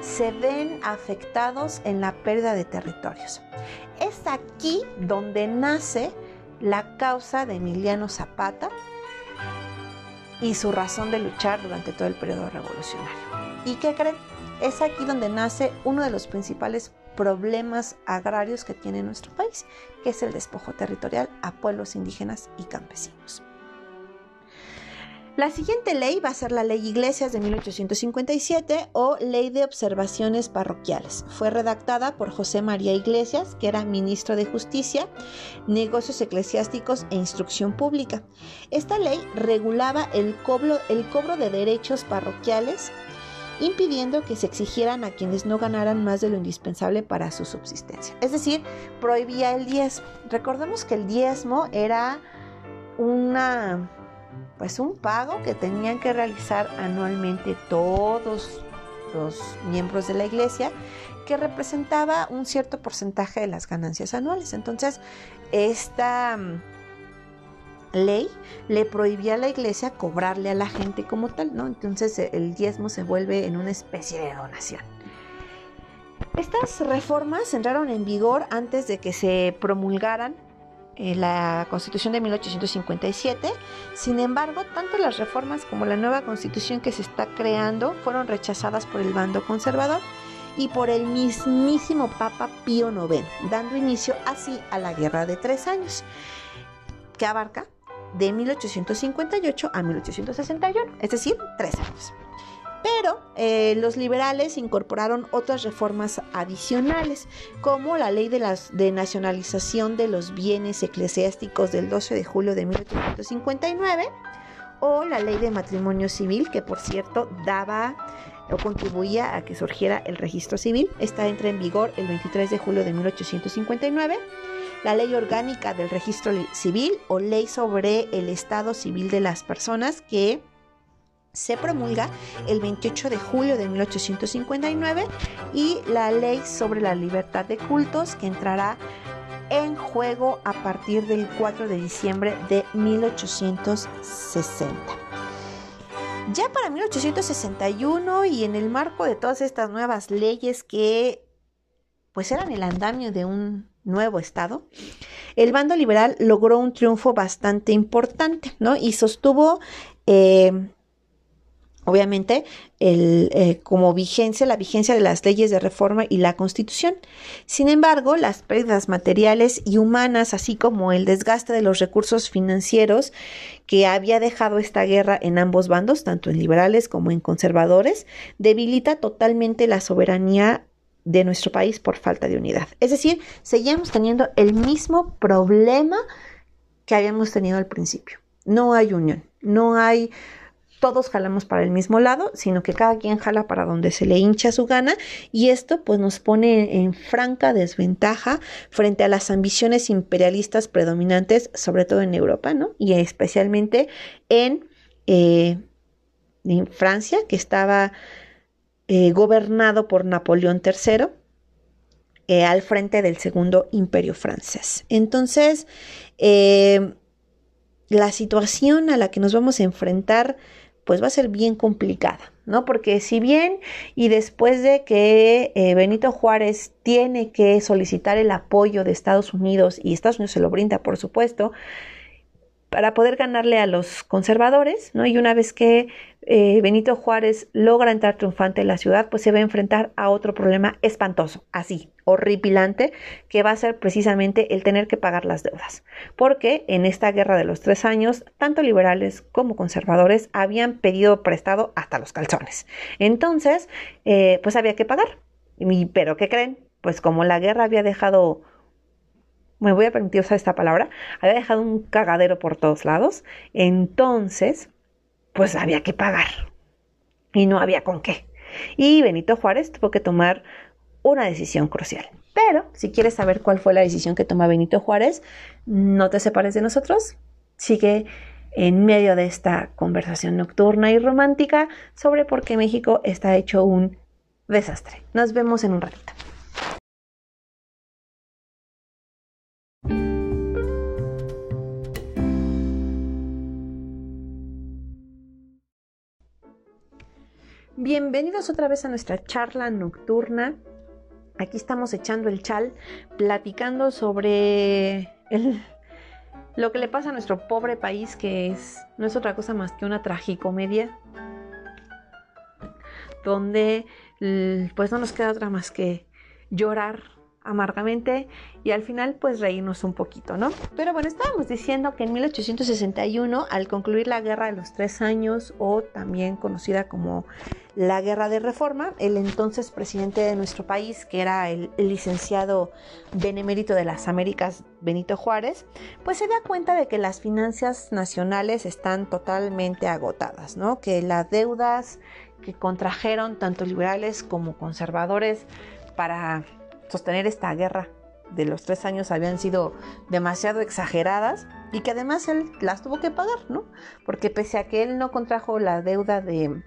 se ven afectados en la pérdida de territorios. Es aquí donde nace la causa de Emiliano Zapata y su razón de luchar durante todo el periodo revolucionario. ¿Y qué creen? Es aquí donde nace uno de los principales problemas agrarios que tiene nuestro país, que es el despojo territorial a pueblos indígenas y campesinos. La siguiente ley va a ser la Ley Iglesias de 1857 o Ley de Observaciones Parroquiales. Fue redactada por José María Iglesias, que era ministro de Justicia, Negocios Eclesiásticos e Instrucción Pública. Esta ley regulaba el cobro, el cobro de derechos parroquiales impidiendo que se exigieran a quienes no ganaran más de lo indispensable para su subsistencia. Es decir, prohibía el diezmo. Recordemos que el diezmo era una pues un pago que tenían que realizar anualmente todos los miembros de la iglesia que representaba un cierto porcentaje de las ganancias anuales. Entonces, esta ley le prohibía a la iglesia cobrarle a la gente como tal, ¿no? Entonces el diezmo se vuelve en una especie de donación. Estas reformas entraron en vigor antes de que se promulgaran eh, la Constitución de 1857. Sin embargo, tanto las reformas como la nueva Constitución que se está creando fueron rechazadas por el bando conservador y por el mismísimo Papa Pío IX, dando inicio así a la Guerra de Tres Años, que abarca de 1858 a 1861, es decir, tres años. Pero eh, los liberales incorporaron otras reformas adicionales, como la ley de, las, de nacionalización de los bienes eclesiásticos del 12 de julio de 1859 o la ley de matrimonio civil, que por cierto daba o contribuía a que surgiera el registro civil. Esta entra en vigor el 23 de julio de 1859 la ley orgánica del registro civil o ley sobre el estado civil de las personas que se promulga el 28 de julio de 1859 y la ley sobre la libertad de cultos que entrará en juego a partir del 4 de diciembre de 1860. Ya para 1861 y en el marco de todas estas nuevas leyes que pues eran el andamio de un nuevo Estado, el bando liberal logró un triunfo bastante importante, ¿no? Y sostuvo, eh, obviamente, el, eh, como vigencia, la vigencia de las leyes de reforma y la constitución. Sin embargo, las pérdidas materiales y humanas, así como el desgaste de los recursos financieros que había dejado esta guerra en ambos bandos, tanto en liberales como en conservadores, debilita totalmente la soberanía de nuestro país por falta de unidad. Es decir, seguimos teniendo el mismo problema que habíamos tenido al principio. No hay unión, no hay todos jalamos para el mismo lado, sino que cada quien jala para donde se le hincha su gana y esto pues nos pone en franca desventaja frente a las ambiciones imperialistas predominantes, sobre todo en Europa, ¿no? Y especialmente en, eh, en Francia, que estaba eh, gobernado por Napoleón III. Eh, al frente del segundo imperio francés. Entonces, la situación a la que nos vamos a enfrentar pues va a ser bien complicada, ¿no? Porque si bien y después de que eh, Benito Juárez tiene que solicitar el apoyo de Estados Unidos y Estados Unidos se lo brinda, por supuesto, para poder ganarle a los conservadores, ¿no? Y una vez que eh, Benito Juárez logra entrar triunfante en la ciudad, pues se va a enfrentar a otro problema espantoso, así, horripilante, que va a ser precisamente el tener que pagar las deudas. Porque en esta guerra de los tres años, tanto liberales como conservadores habían pedido prestado hasta los calzones. Entonces, eh, pues había que pagar. Pero, ¿qué creen? Pues como la guerra había dejado me voy a permitir usar esta palabra, había dejado un cagadero por todos lados, entonces, pues había que pagar y no había con qué. Y Benito Juárez tuvo que tomar una decisión crucial. Pero si quieres saber cuál fue la decisión que toma Benito Juárez, no te separes de nosotros, sigue en medio de esta conversación nocturna y romántica sobre por qué México está hecho un desastre. Nos vemos en un ratito. Bienvenidos otra vez a nuestra charla nocturna. Aquí estamos echando el chal, platicando sobre lo que le pasa a nuestro pobre país, que es, no es otra cosa más que una tragicomedia, donde pues no nos queda otra más que llorar amargamente y al final pues reírnos un poquito, ¿no? Pero bueno, estábamos diciendo que en 1861, al concluir la Guerra de los Tres Años, o también conocida como la Guerra de Reforma, el entonces presidente de nuestro país, que era el, licenciado benemérito de las Américas, Benito Juárez, pues se da cuenta de que las finanzas nacionales están totalmente agotadas, ¿no? Que las deudas que contrajeron tanto liberales como conservadores para sostener esta guerra de los tres años habían sido demasiado exageradas y que además él las tuvo que pagar, ¿no? Porque pese a que él no contrajo la deuda de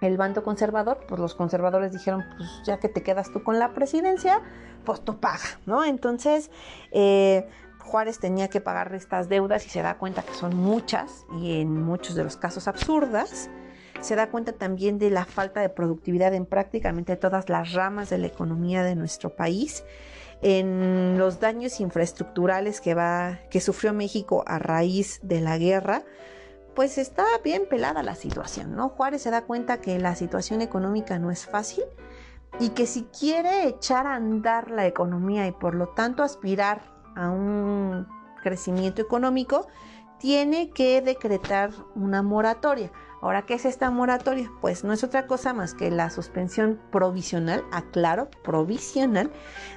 el bando conservador, pues los conservadores dijeron, pues ya que te quedas tú con la presidencia, pues tú paga, ¿no? Entonces, eh, Juárez tenía que pagar estas deudas y se da cuenta que son muchas y en muchos de los casos absurdas se da cuenta también de la falta de productividad en prácticamente todas las ramas de la economía de nuestro país, en los daños infraestructurales que, sufrió México a raíz de la guerra, pues está bien pelada la situación, ¿no? Juárez se da cuenta que la situación económica no es fácil y que si quiere echar a andar la economía y por lo tanto aspirar a un crecimiento económico, tiene que decretar una moratoria. Ahora, ¿qué es esta moratoria? Pues no es otra cosa más que la suspensión provisional, aclaro, provisional,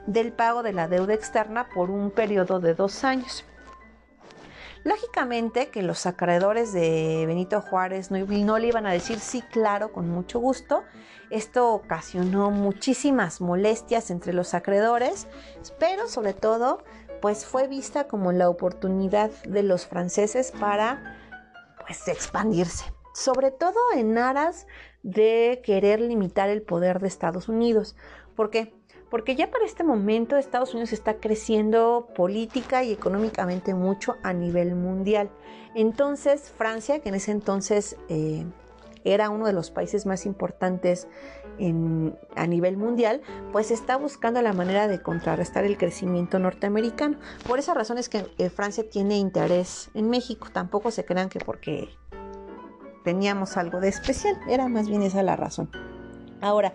del pago de la deuda externa por un periodo de dos años. Lógicamente que los acreedores de Benito Juárez no, no, le iban a decir sí, claro, con mucho gusto. Esto ocasionó muchísimas molestias entre los acreedores, pero sobre todo, pues fue vista como la oportunidad de los franceses para pues expandirse sobre todo en aras de querer limitar el poder de Estados Unidos. ¿Por qué? Porque ya para este momento Estados Unidos está creciendo política y económicamente mucho a nivel mundial. Entonces Francia, que en ese entonces eh, era uno de los países más importantes a nivel mundial, pues está buscando la manera de contrarrestar el crecimiento norteamericano. Por esa razón es que eh, Francia tiene interés en México. Tampoco se crean que porque teníamos algo de especial, era más bien esa la razón. Ahora,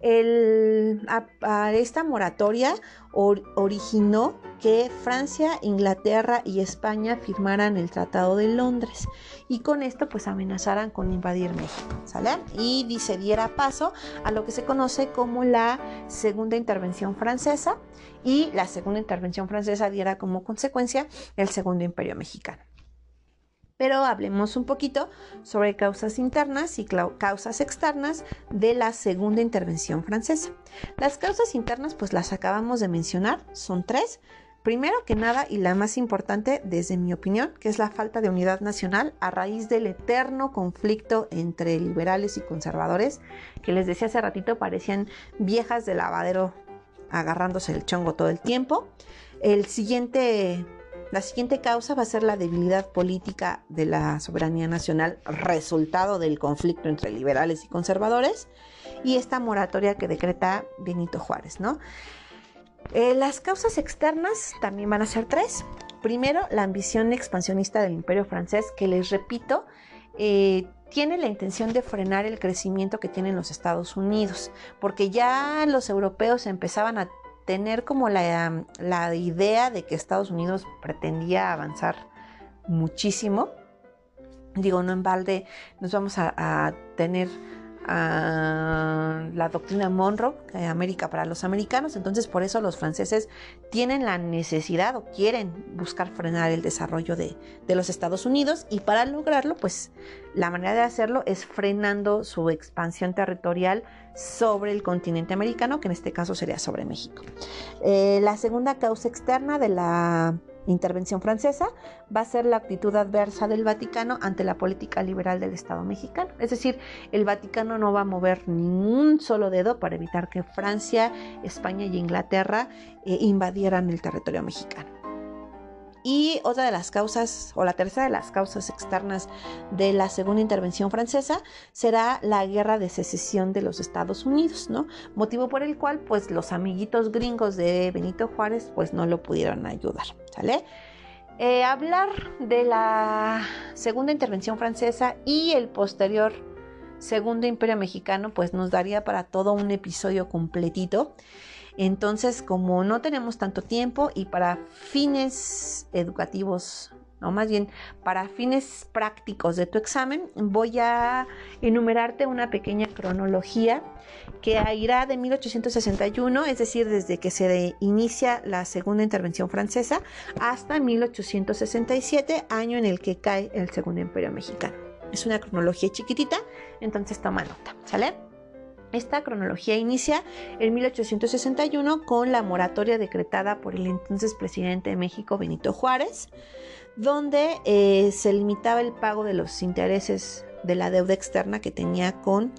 esta moratoria originó que Francia, Inglaterra y España firmaran el Tratado de Londres y con esto pues amenazaran con invadir México. Y se diera paso a lo que se conoce como la Segunda Intervención Francesa y la Segunda Intervención Francesa diera como consecuencia el Segundo Imperio Mexicano. Pero hablemos un poquito sobre causas internas y causas externas de la segunda intervención francesa. Las causas internas, pues las acabamos de mencionar, son tres. Primero que nada y la más importante desde mi opinión, que es la falta de unidad nacional a raíz del eterno conflicto entre liberales y conservadores, que les decía hace ratito parecían viejas de lavadero agarrándose el chongo todo el tiempo. El siguiente la siguiente causa va a ser la debilidad política de la soberanía nacional, resultado del conflicto entre liberales y conservadores, y esta moratoria que decreta Benito Juárez, ¿no? Eh, las causas externas también van a ser tres. Primero, la ambición expansionista del imperio francés, que les repito, eh, tiene la intención de frenar el crecimiento que tienen los Estados Unidos, porque ya los europeos empezaban a tener como la, idea de que Estados Unidos pretendía avanzar muchísimo. Digo, no en balde nos vamos a, a tener la doctrina Monroe, América para los americanos, entonces por eso los franceses tienen la necesidad o quieren buscar frenar el desarrollo de, de, los Estados Unidos y para lograrlo, pues la manera de hacerlo es frenando su expansión territorial sobre el continente americano, que en este caso sería sobre México. Eh, la segunda causa externa de la intervención francesa va a ser la actitud adversa del Vaticano ante la política liberal del Estado mexicano. Es decir, el Vaticano no va a mover ningún solo dedo para evitar que Francia, España y Inglaterra eh, invadieran el territorio mexicano. Y otra de las causas, o la tercera de las causas externas de la segunda intervención francesa, será la guerra de secesión de los Estados Unidos, ¿no? Motivo por el cual, pues, los amiguitos gringos de Benito Juárez, pues, no lo pudieron ayudar, ¿sale? Eh, hablar de la segunda intervención francesa y el posterior segundo imperio mexicano, pues, nos daría para todo un episodio completito. Entonces, como no tenemos tanto tiempo y para fines educativos, no más bien para fines prácticos de tu examen, voy a enumerarte una pequeña cronología que irá de 1861, es decir, desde que se inicia la segunda intervención francesa, hasta 1867, año en el que cae el segundo imperio mexicano. Es una cronología chiquitita, entonces toma nota, ¿sale? Esta cronología inicia en 1861 con la moratoria decretada por el entonces presidente de México, Benito Juárez, donde eh, se limitaba el pago de los intereses de la deuda externa que tenía con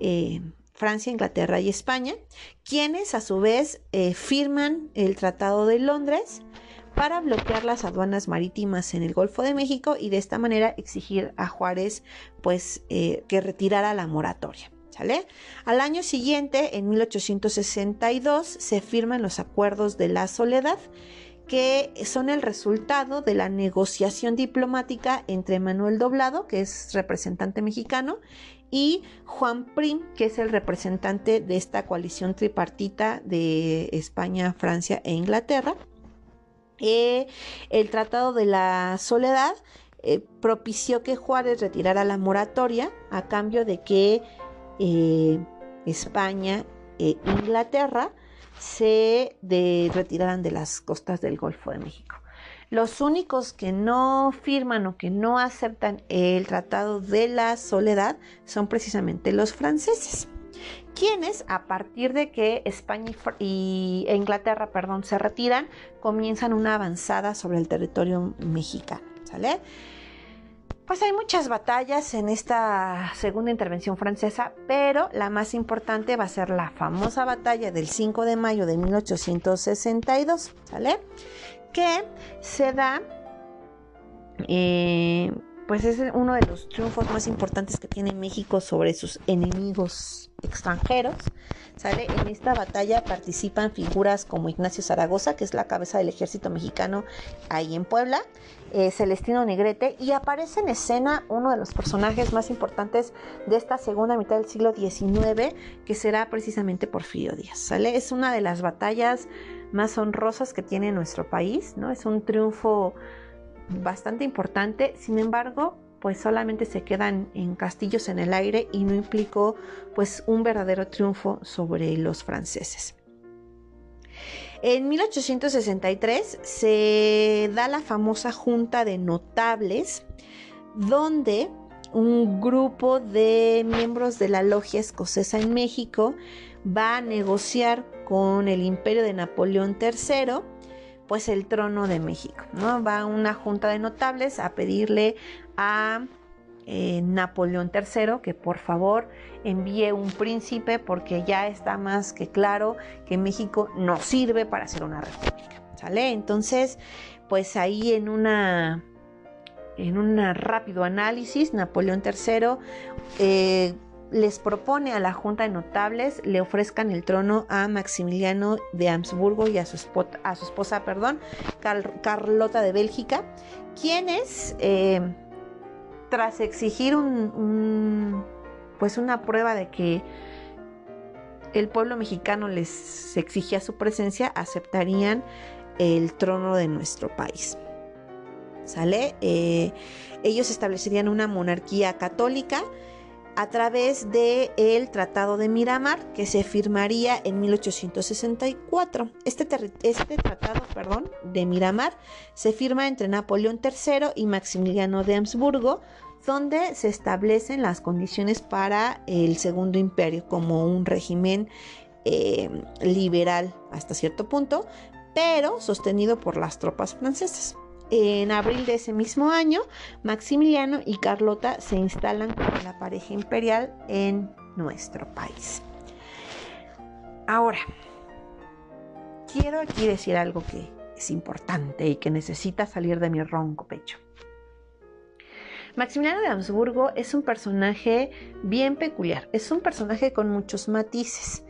eh, Francia, Inglaterra y España, quienes a su vez eh, firman el Tratado de Londres para bloquear las aduanas marítimas en el Golfo de México y de esta manera exigir a Juárez pues que retirara la moratoria. Al año siguiente, en 1862, se firman los acuerdos de la soledad que son el resultado de la negociación diplomática entre Manuel Doblado, que es representante mexicano, y Juan Prim, que es el representante de esta coalición tripartita de España, Francia e Inglaterra. Eh, el Tratado de la Soledad eh, propició que Juárez retirara la moratoria a cambio de que eh, España e Inglaterra se retiraran de las costas del Golfo de México. Los únicos que no firman o que no aceptan el Tratado de la Soledad son precisamente los franceses, quienes a partir de que España y Inglaterra perdón, se retiran, comienzan una avanzada sobre el territorio mexicano. ¿sale? Pues hay muchas batallas en esta segunda intervención francesa, pero la más importante va a ser la famosa batalla del 5 de mayo de 1862, ¿sale? Que se da, eh, pues es uno de los triunfos más importantes que tiene México sobre sus enemigos extranjeros. ¿Sale? En esta batalla participan figuras como Ignacio Zaragoza, que es la cabeza del ejército mexicano ahí en Puebla, eh, Celestino Negrete, y aparece en escena uno de los personajes más importantes de esta segunda mitad del siglo XIX, que será precisamente Porfirio Díaz. ¿sale? Es una de las batallas más honrosas que tiene nuestro país, ¿no? Es un triunfo bastante importante, sin embargo, pues solamente se quedan en castillos en el aire y no implicó pues un verdadero triunfo sobre los franceses. En 1863 se da la famosa Junta de Notables donde un grupo de miembros de la logia escocesa en México va a negociar con el imperio de Napoleón III pues el trono de México, ¿no? Va una junta de notables a pedirle a eh, Napoleón III que por favor envíe un príncipe porque ya está más que claro que México no sirve para ser una república, ¿sale? Entonces, pues ahí en una en un rápido análisis, Napoleón III les propone a la Junta de Notables le ofrezcan el trono a Maximiliano de Habsburgo y a su, esposa, perdón, Carlota de Bélgica, quienes, eh, tras exigir un, pues una prueba de que el pueblo mexicano les exigía su presencia, aceptarían el trono de nuestro país. ¿Sale? Eh, ellos establecerían una monarquía católica a través del el Tratado de Miramar que se firmaría en 1864. Este, este tratado perdón, de Miramar se firma entre Napoleón III y Maximiliano de Habsburgo, donde se establecen las condiciones para el Segundo Imperio como un régimen eh, liberal hasta cierto punto, pero sostenido por las tropas francesas. En abril de ese mismo año, Maximiliano y Carlota se instalan como la pareja imperial en nuestro país. Ahora, quiero aquí decir algo que es importante y que necesita salir de mi ronco pecho. Maximiliano de Habsburgo es un personaje bien peculiar, es un personaje con muchos matices.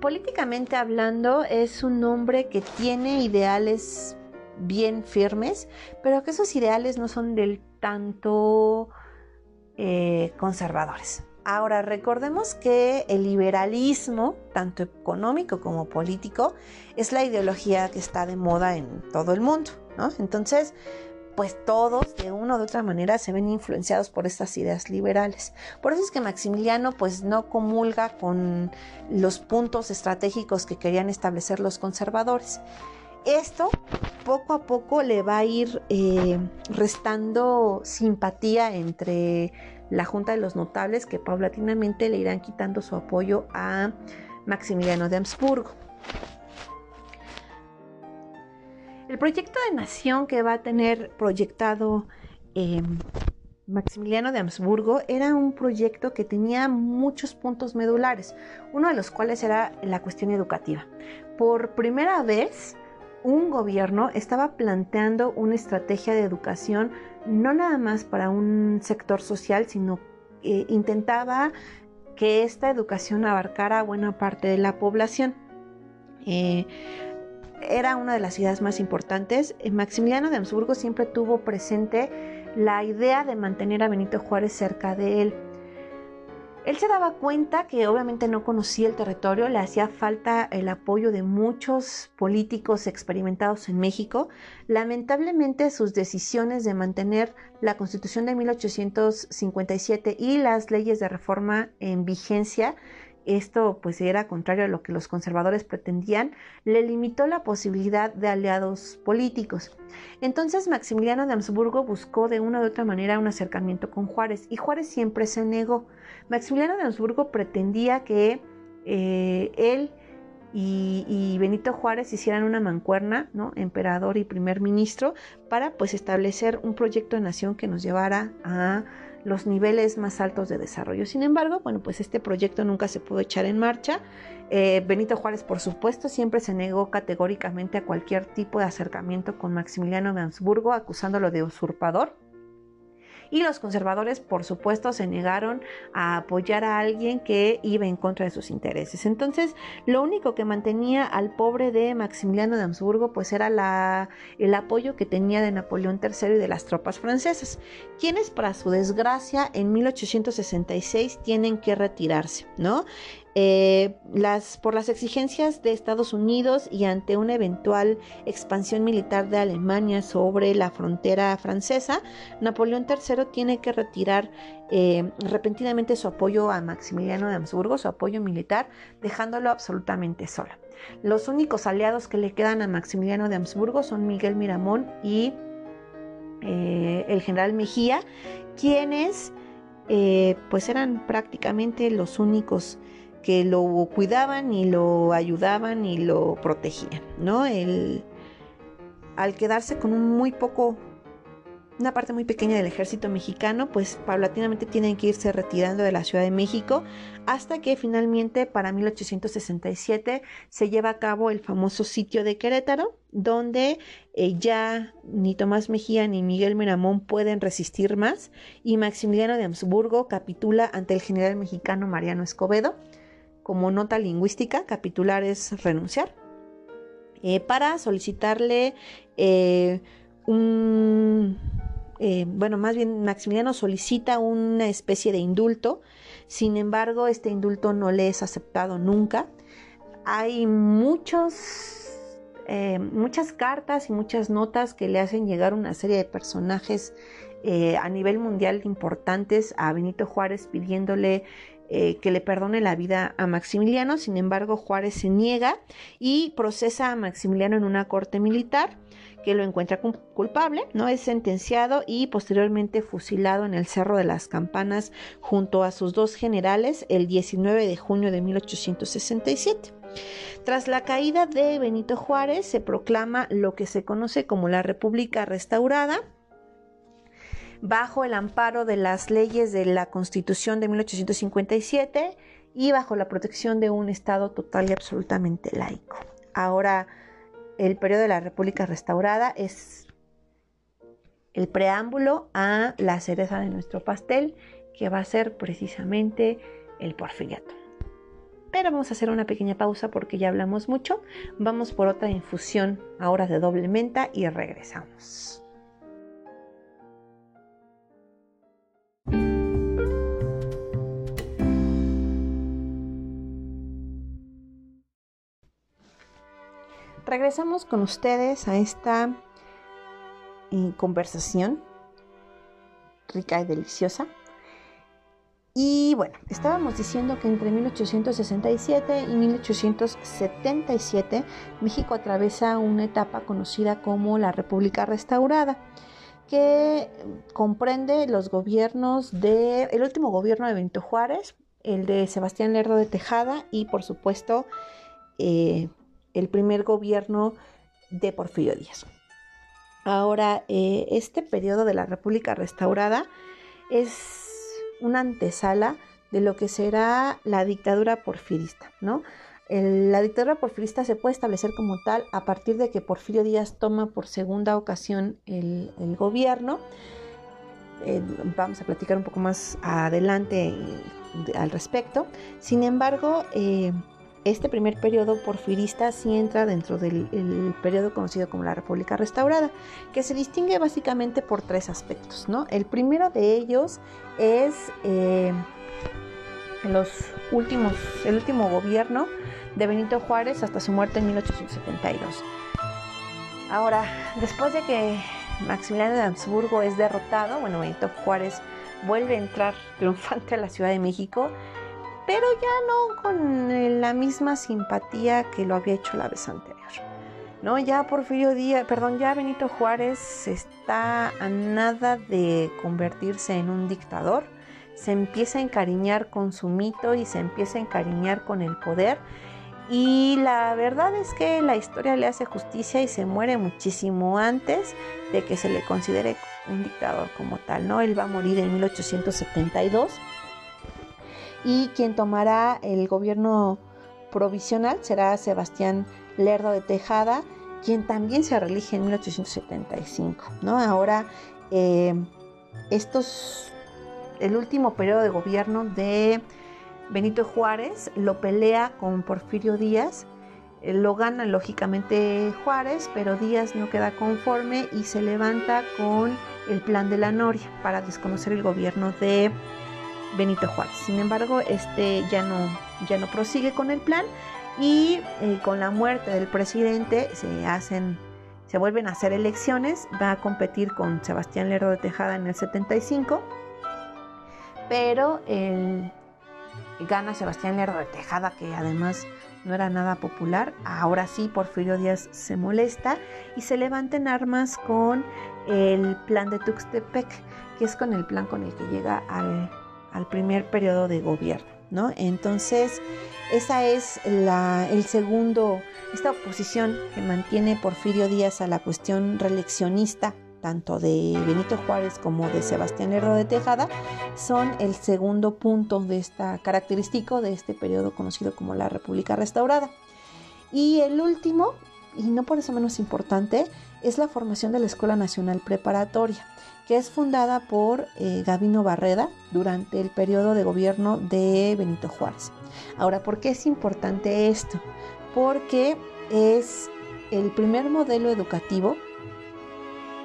Políticamente hablando, es un hombre que tiene ideales bien firmes, pero que esos ideales no son del tanto eh, conservadores. Ahora, recordemos que el liberalismo, tanto económico como político, es la ideología que está de moda en todo el mundo, ¿no? Entonces, pues todos de una u otra manera se ven influenciados por estas ideas liberales. Por eso es que Maximiliano pues no comulga con los puntos estratégicos que querían establecer los conservadores. Esto poco a poco le va a ir eh, restando simpatía entre la Junta de los Notables que paulatinamente le irán quitando su apoyo a Maximiliano de Habsburgo. El proyecto de nación que va a tener proyectado em, Maximiliano de Habsburgo era un proyecto que tenía muchos puntos medulares, uno de los cuales era la cuestión educativa. Por primera vez, un gobierno estaba planteando una estrategia de educación no nada más para un sector social, sino que intentaba que esta educación abarcara buena parte de la población. Eh, era una de las ideas más importantes. Eh, Maximiliano de Habsburgo siempre tuvo presente la idea de mantener a Benito Juárez cerca de él. Él se daba cuenta que obviamente no conocía el territorio, le hacía falta el apoyo de muchos políticos experimentados en México. Lamentablemente sus decisiones de mantener la constitución de 1857 y las leyes de reforma en vigencia esto pues era contrario a lo que los conservadores pretendían, le limitó la posibilidad de aliados políticos. Entonces Maximiliano de Habsburgo buscó de una u otra manera un acercamiento con Juárez y Juárez siempre se negó. Maximiliano de Habsburgo pretendía que eh, él y, Benito Juárez hicieran una mancuerna, ¿no? emperador y primer ministro, para pues establecer un proyecto de nación que nos llevara a los niveles más altos de desarrollo. Sin embargo, bueno, pues este proyecto nunca se pudo echar en marcha. Eh, Benito Juárez, por supuesto, siempre se negó categóricamente a cualquier tipo de acercamiento con Maximiliano de Habsburgo, acusándolo de usurpador y los conservadores, por supuesto, se negaron a apoyar a alguien que iba en contra de sus intereses. Entonces, lo único que mantenía al pobre de Maximiliano de Habsburgo, pues era la, el apoyo que tenía de Napoleón III y de las tropas francesas, quienes, para su desgracia, en 1866 tienen que retirarse, ¿no? Eh, las, por las exigencias de Estados Unidos y ante una eventual expansión militar de Alemania sobre la frontera francesa, Napoleón III tiene que retirar eh, repentinamente su apoyo a Maximiliano de Habsburgo, su apoyo militar, dejándolo absolutamente solo. Los únicos aliados que le quedan a Maximiliano de Habsburgo son Miguel Miramón y eh, el general Mejía, quienes pues eran prácticamente los únicos que lo cuidaban y lo ayudaban y lo protegían, ¿no? El, al quedarse con un muy poco una parte muy pequeña del ejército mexicano, pues paulatinamente tienen que irse retirando de la Ciudad de México hasta que finalmente para 1867 se lleva a cabo el famoso sitio de Querétaro, donde eh, ya ni Tomás Mejía ni Miguel Miramón pueden resistir más y Maximiliano de Habsburgo capitula ante el general mexicano Mariano Escobedo. Como nota lingüística, capitular es renunciar. Eh, para solicitarle eh, un eh, bueno, más bien Maximiliano solicita una especie de indulto, sin embargo, este indulto no le es aceptado nunca. Hay muchos, muchas cartas y muchas notas que le hacen llegar una serie de personajes a nivel mundial importantes a Benito Juárez pidiéndole que le perdone la vida a Maximiliano. Sin embargo, Juárez se niega y procesa a Maximiliano en una corte militar que lo encuentra culpable, ¿no? Es sentenciado y posteriormente fusilado en el Cerro de las Campanas junto a sus dos generales el 19 de junio de 1867. Tras la caída de Benito Juárez se proclama lo que se conoce como la República Restaurada, bajo el amparo de las leyes de la Constitución de 1857 y bajo la protección de un Estado total y absolutamente laico. Ahora, el periodo de la República Restaurada es el preámbulo a la cereza de nuestro pastel, que va a ser precisamente el porfiriato. Pero vamos a hacer una pequeña pausa porque ya hablamos mucho. Vamos por otra infusión ahora de doble menta y regresamos. Regresamos con ustedes a esta eh, conversación rica y deliciosa. Y bueno, estábamos diciendo que entre 1867 y 1877 México atraviesa una etapa conocida como la República Restaurada, que comprende los gobiernos de, el último gobierno de Benito Juárez, el de Sebastián Lerdo de Tejada y por supuesto eh, el primer gobierno de Porfirio Díaz. Ahora, eh, este periodo de la República Restaurada es una antesala de lo que será la dictadura porfirista, ¿no? la dictadura porfirista se puede establecer como tal a partir de que Porfirio Díaz toma por segunda ocasión el, gobierno. Eh, vamos a platicar un poco más adelante eh, al respecto. Sin embargo, este primer periodo porfirista sí entra dentro del periodo conocido como la República Restaurada, que se distingue básicamente por tres aspectos. ¿no? El primero de ellos es eh, los últimos, el último gobierno de Benito Juárez hasta su muerte en 1872. Ahora, después de que Maximiliano de Habsburgo es derrotado, bueno, Benito Juárez vuelve a entrar triunfante a la Ciudad de México pero ya no con eh, la misma simpatía que lo había hecho la vez anterior. ¿no? Ya Porfirio Díaz, perdón, ya Benito Juárez está a nada de convertirse en un dictador, se empieza a encariñar con su mito y se empieza a encariñar con el poder. Y la verdad es que la historia le hace justicia y se muere muchísimo antes de que se le considere un dictador como tal, ¿no? Él va a morir en 1872 y quien tomará el gobierno provisional será Sebastián Lerdo de Tejada, quien también se reelige en 1875. ¿no? Ahora, eh, estos, el último periodo de gobierno de Benito Juárez lo pelea con Porfirio Díaz. Eh, lo gana lógicamente Juárez, pero Díaz no queda conforme y se levanta con el plan de la Noria para desconocer el gobierno de Benito Juárez. Sin embargo, este ya no, ya no prosigue con el plan y eh, con la muerte del presidente se hacen, se vuelven a hacer elecciones. Va a competir con Sebastián Lerdo de Tejada en el 75, pero gana Sebastián Lerdo de Tejada, que además no era nada popular. Ahora sí, Porfirio Díaz se molesta y se levanta en armas con el plan de Tuxtepec, que es con el plan con el que llega al, primer periodo de gobierno. ¿no? Entonces, esa es la, el segundo, esta oposición que mantiene Porfirio Díaz a la cuestión reeleccionista tanto de Benito Juárez como de Sebastián Lerdo de Tejada, son el segundo punto de esta característico de este periodo conocido como la República Restaurada. Y el último, y no por eso menos importante, es la formación de la Escuela Nacional Preparatoria, que es fundada por eh, Gabino Barreda durante el periodo de gobierno de Benito Juárez. Ahora, ¿por qué es importante esto? Porque es el primer modelo educativo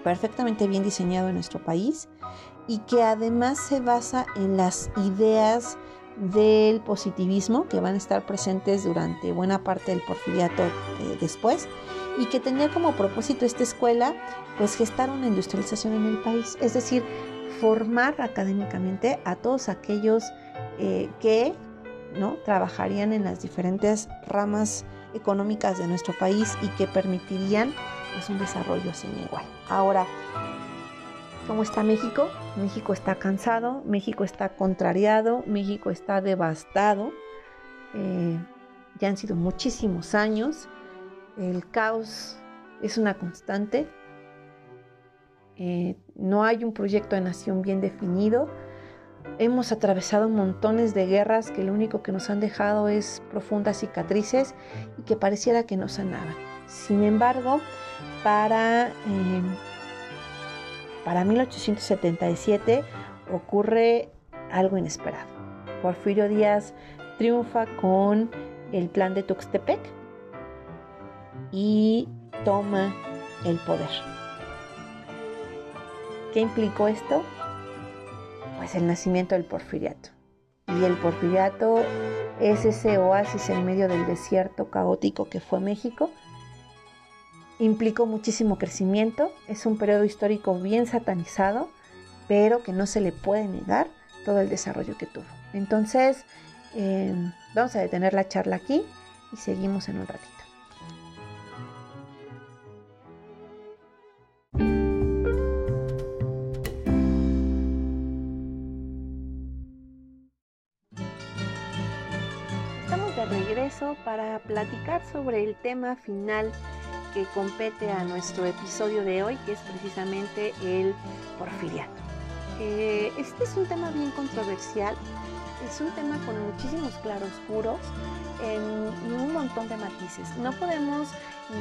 perfectamente bien diseñado en nuestro país y que además se basa en las ideas del positivismo que van a estar presentes durante buena parte del porfiriato eh, después y que tenía como propósito esta escuela pues gestar una industrialización en el país, es decir, formar académicamente a todos aquellos eh, que ¿no? trabajarían en las diferentes ramas económicas de nuestro país y que permitirían es un desarrollo sin igual. Ahora, ¿cómo está México? México está cansado, México está contrariado, México está devastado. Eh, ya han sido muchísimos años. El caos es una constante. Eh, no hay un proyecto de nación bien definido. Hemos atravesado montones de guerras que lo único que nos han dejado es profundas cicatrices y que pareciera que no sanaban. Sin embargo, para, em, para 1877 ocurre algo inesperado. Porfirio Díaz triunfa con el plan de Tuxtepec y toma el poder. ¿Qué implicó esto? Pues el nacimiento del porfiriato. Y el porfiriato es ese oasis en medio del desierto caótico que fue México implicó muchísimo crecimiento, es un periodo histórico bien satanizado, pero que no se le puede negar todo el desarrollo que tuvo. Entonces, em, vamos a detener la charla aquí y seguimos en un ratito. Para platicar sobre el tema final que compete a nuestro episodio de hoy, que es precisamente el porfiriato. Eh, este es un tema bien controversial, es un tema con muchísimos claroscuros y un montón de matices. No podemos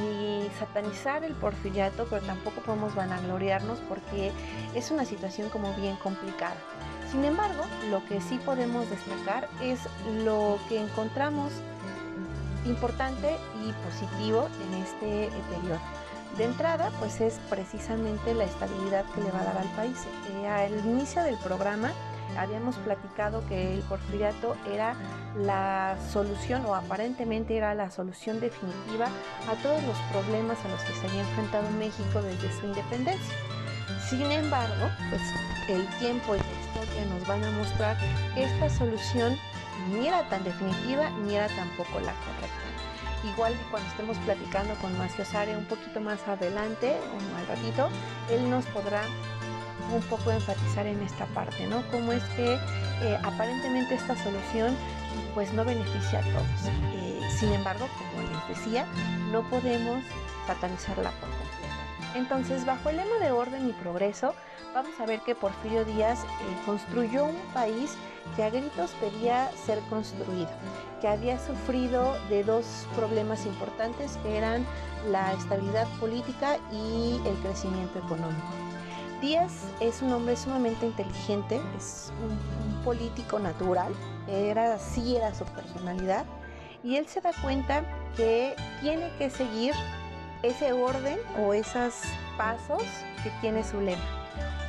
ni satanizar el porfiriato, pero tampoco podemos vanagloriarnos porque es una situación como bien complicada. Sin embargo, lo que sí podemos destacar es lo que encontramos importante y positivo en este periodo. De entrada, pues es precisamente la estabilidad que le va a dar al país. Eh, al inicio del programa habíamos platicado que el porfiriato era la solución o aparentemente era la solución definitiva a todos los problemas a los que se había enfrentado México desde su independencia. Sin embargo, pues el tiempo y la historia nos van a mostrar que esta solución ni era tan definitiva ni era tampoco la correcta. Igual cuando estemos platicando con Macio Sare un poquito más adelante, o al ratito, él nos podrá un poco enfatizar en esta parte, ¿no? Cómo es que eh, aparentemente esta solución pues no beneficia a todos. Eh, sin embargo, como les decía, no podemos satanizarla por completo. Entonces, bajo el lema de orden y progreso, vamos a ver que Porfirio Díaz eh, construyó un país que a gritos pedía ser construido, que había sufrido de dos problemas importantes que eran la estabilidad política y el crecimiento económico. Díaz es un hombre sumamente inteligente, es un, político natural, era, sí era su personalidad, y él se da cuenta que tiene que seguir ese orden o esos pasos que tiene su lema,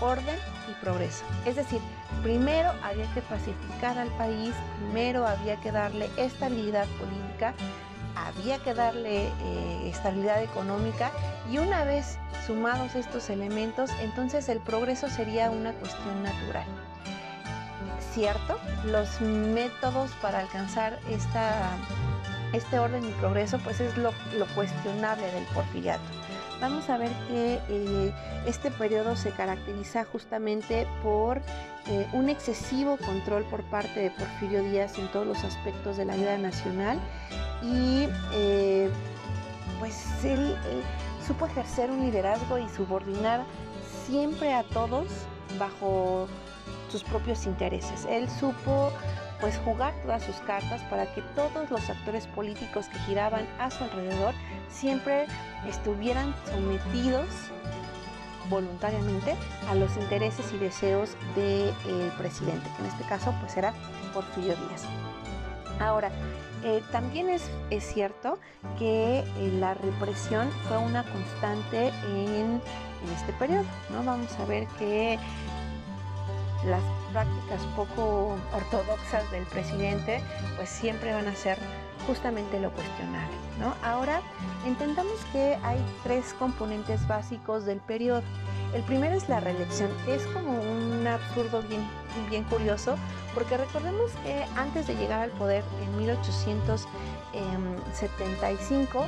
orden y progreso. Es decir, primero había que pacificar al país, primero había que darle estabilidad política, había que darle eh, estabilidad económica y una vez sumados estos elementos, entonces el progreso sería una cuestión natural. Cierto, los métodos para alcanzar esta este orden y progreso pues es lo, cuestionable del porfiriato. Vamos a ver que eh, este periodo se caracteriza justamente por eh, un excesivo control por parte de Porfirio Díaz en todos los aspectos de la vida nacional y eh, pues él supo ejercer un liderazgo y subordinar siempre a todos bajo sus propios intereses. Él supo pues jugar todas sus cartas para que todos los actores políticos que giraban a su alrededor siempre estuvieran sometidos voluntariamente a los intereses y deseos del presidente, que en este caso pues era Porfirio Díaz. Ahora, eh, también es, es, cierto que eh, la represión fue una constante en, en este periodo, ¿no? Vamos a ver que las prácticas poco ortodoxas del presidente, pues siempre van a ser justamente lo cuestionable. Ahora entendamos que hay tres componentes básicos del periodo. El primero es la reelección. Es como un absurdo bien, bien curioso, porque recordemos que antes de llegar al poder en 1875,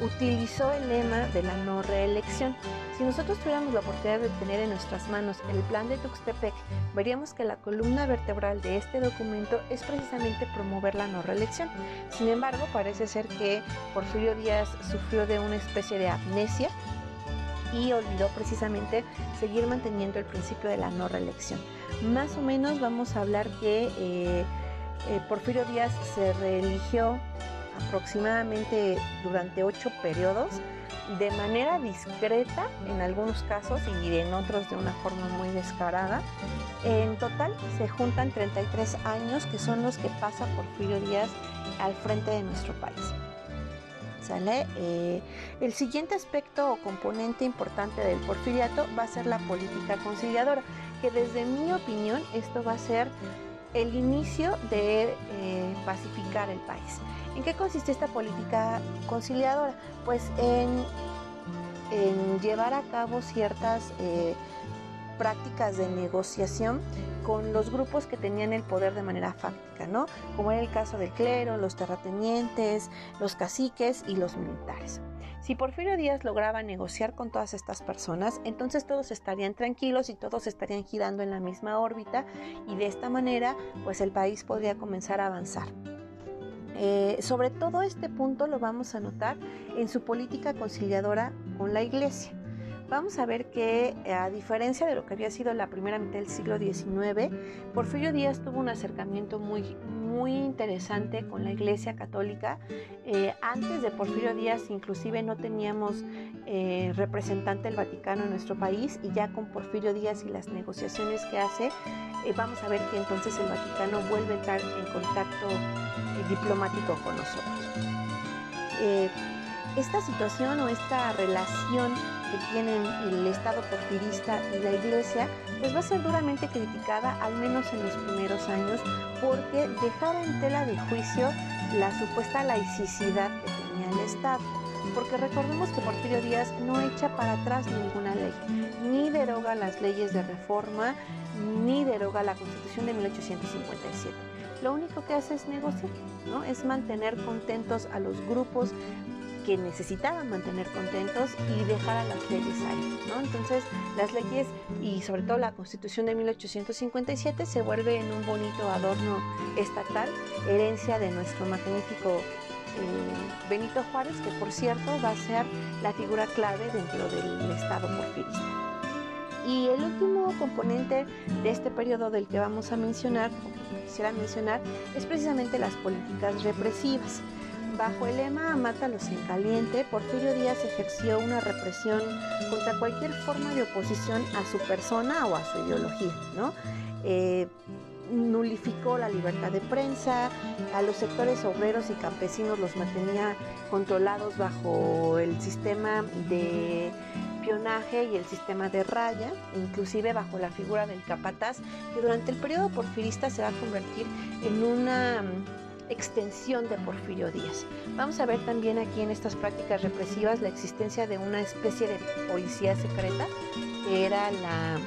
utilizó el lema de la no reelección. Si nosotros tuviéramos la oportunidad de tener en nuestras manos el plan de Tuxtepec, veríamos que la columna vertebral de este documento es precisamente promover la no reelección. Sin embargo, parece ser que Porfirio Díaz sufrió de una especie de amnesia y olvidó precisamente seguir manteniendo el principio de la no reelección. Más o menos vamos a hablar que eh, eh, Porfirio Díaz se reeligió aproximadamente durante ocho periodos de manera discreta en algunos casos y en otros de una forma muy descarada. En total se juntan 33 años que son los que pasa Porfirio Díaz al frente de nuestro país. ¿Sale? Eh, el siguiente aspecto o componente importante del porfiriato va a ser la política conciliadora, que desde mi opinión esto va a ser el inicio de eh, pacificar el país. ¿En qué consiste esta política conciliadora? Pues en, llevar a cabo ciertas eh, prácticas de negociación con los grupos que tenían el poder de manera fáctica, ¿no? Como era el caso del clero, los terratenientes, los caciques y los militares. Si Porfirio Díaz lograba negociar con todas estas personas, entonces todos estarían tranquilos y todos estarían girando en la misma órbita y de esta manera pues el país podría comenzar a avanzar. Eh, sobre todo este punto lo vamos a notar en su política conciliadora con la iglesia. Vamos a ver que a diferencia de lo que había sido la primera mitad del siglo XIX, Porfirio Díaz tuvo un acercamiento muy, muy interesante con la Iglesia Católica. Eh, antes de Porfirio Díaz inclusive no teníamos eh, representante del Vaticano en nuestro país y ya con Porfirio Díaz y las negociaciones que hace, vamos a ver que entonces el Vaticano vuelve a entrar en contacto diplomático con nosotros. Eh, esta situación o esta relación que tienen el Estado porfirista y la Iglesia, pues va a ser duramente criticada, al menos en los primeros años, porque dejaba en tela de juicio la supuesta laicidad que tenía el Estado. Porque recordemos que Porfirio Díaz no echa para atrás ninguna ley, ni deroga las leyes de reforma, ni deroga la Constitución de 1857 lo único que hace es negociar, ¿no? Es mantener contentos a los grupos que necesitaban mantener contentos y dejar a las leyes ahí, ¿no? Entonces, las leyes y sobre todo la Constitución de 1857 se vuelve en un bonito adorno estatal, herencia de nuestro magnífico eh, Benito Juárez, que por cierto va a ser la figura clave dentro del Estado porfirista. Y el último componente de este periodo del que vamos a mencionar, quisiera mencionar, es precisamente las políticas represivas. Bajo el lema Mátalos en caliente, Porfirio Díaz ejerció una represión contra cualquier forma de oposición a su persona o a su ideología, ¿no? Eh, nulificó la libertad de prensa, a los sectores obreros y campesinos los mantenía controlados bajo el sistema de espionaje y el sistema de raya, inclusive bajo la figura del capataz, que durante el periodo porfirista se va a convertir en una extensión de Porfirio Díaz. Vamos a ver también aquí en estas prácticas represivas la existencia de una especie de policía secreta que era la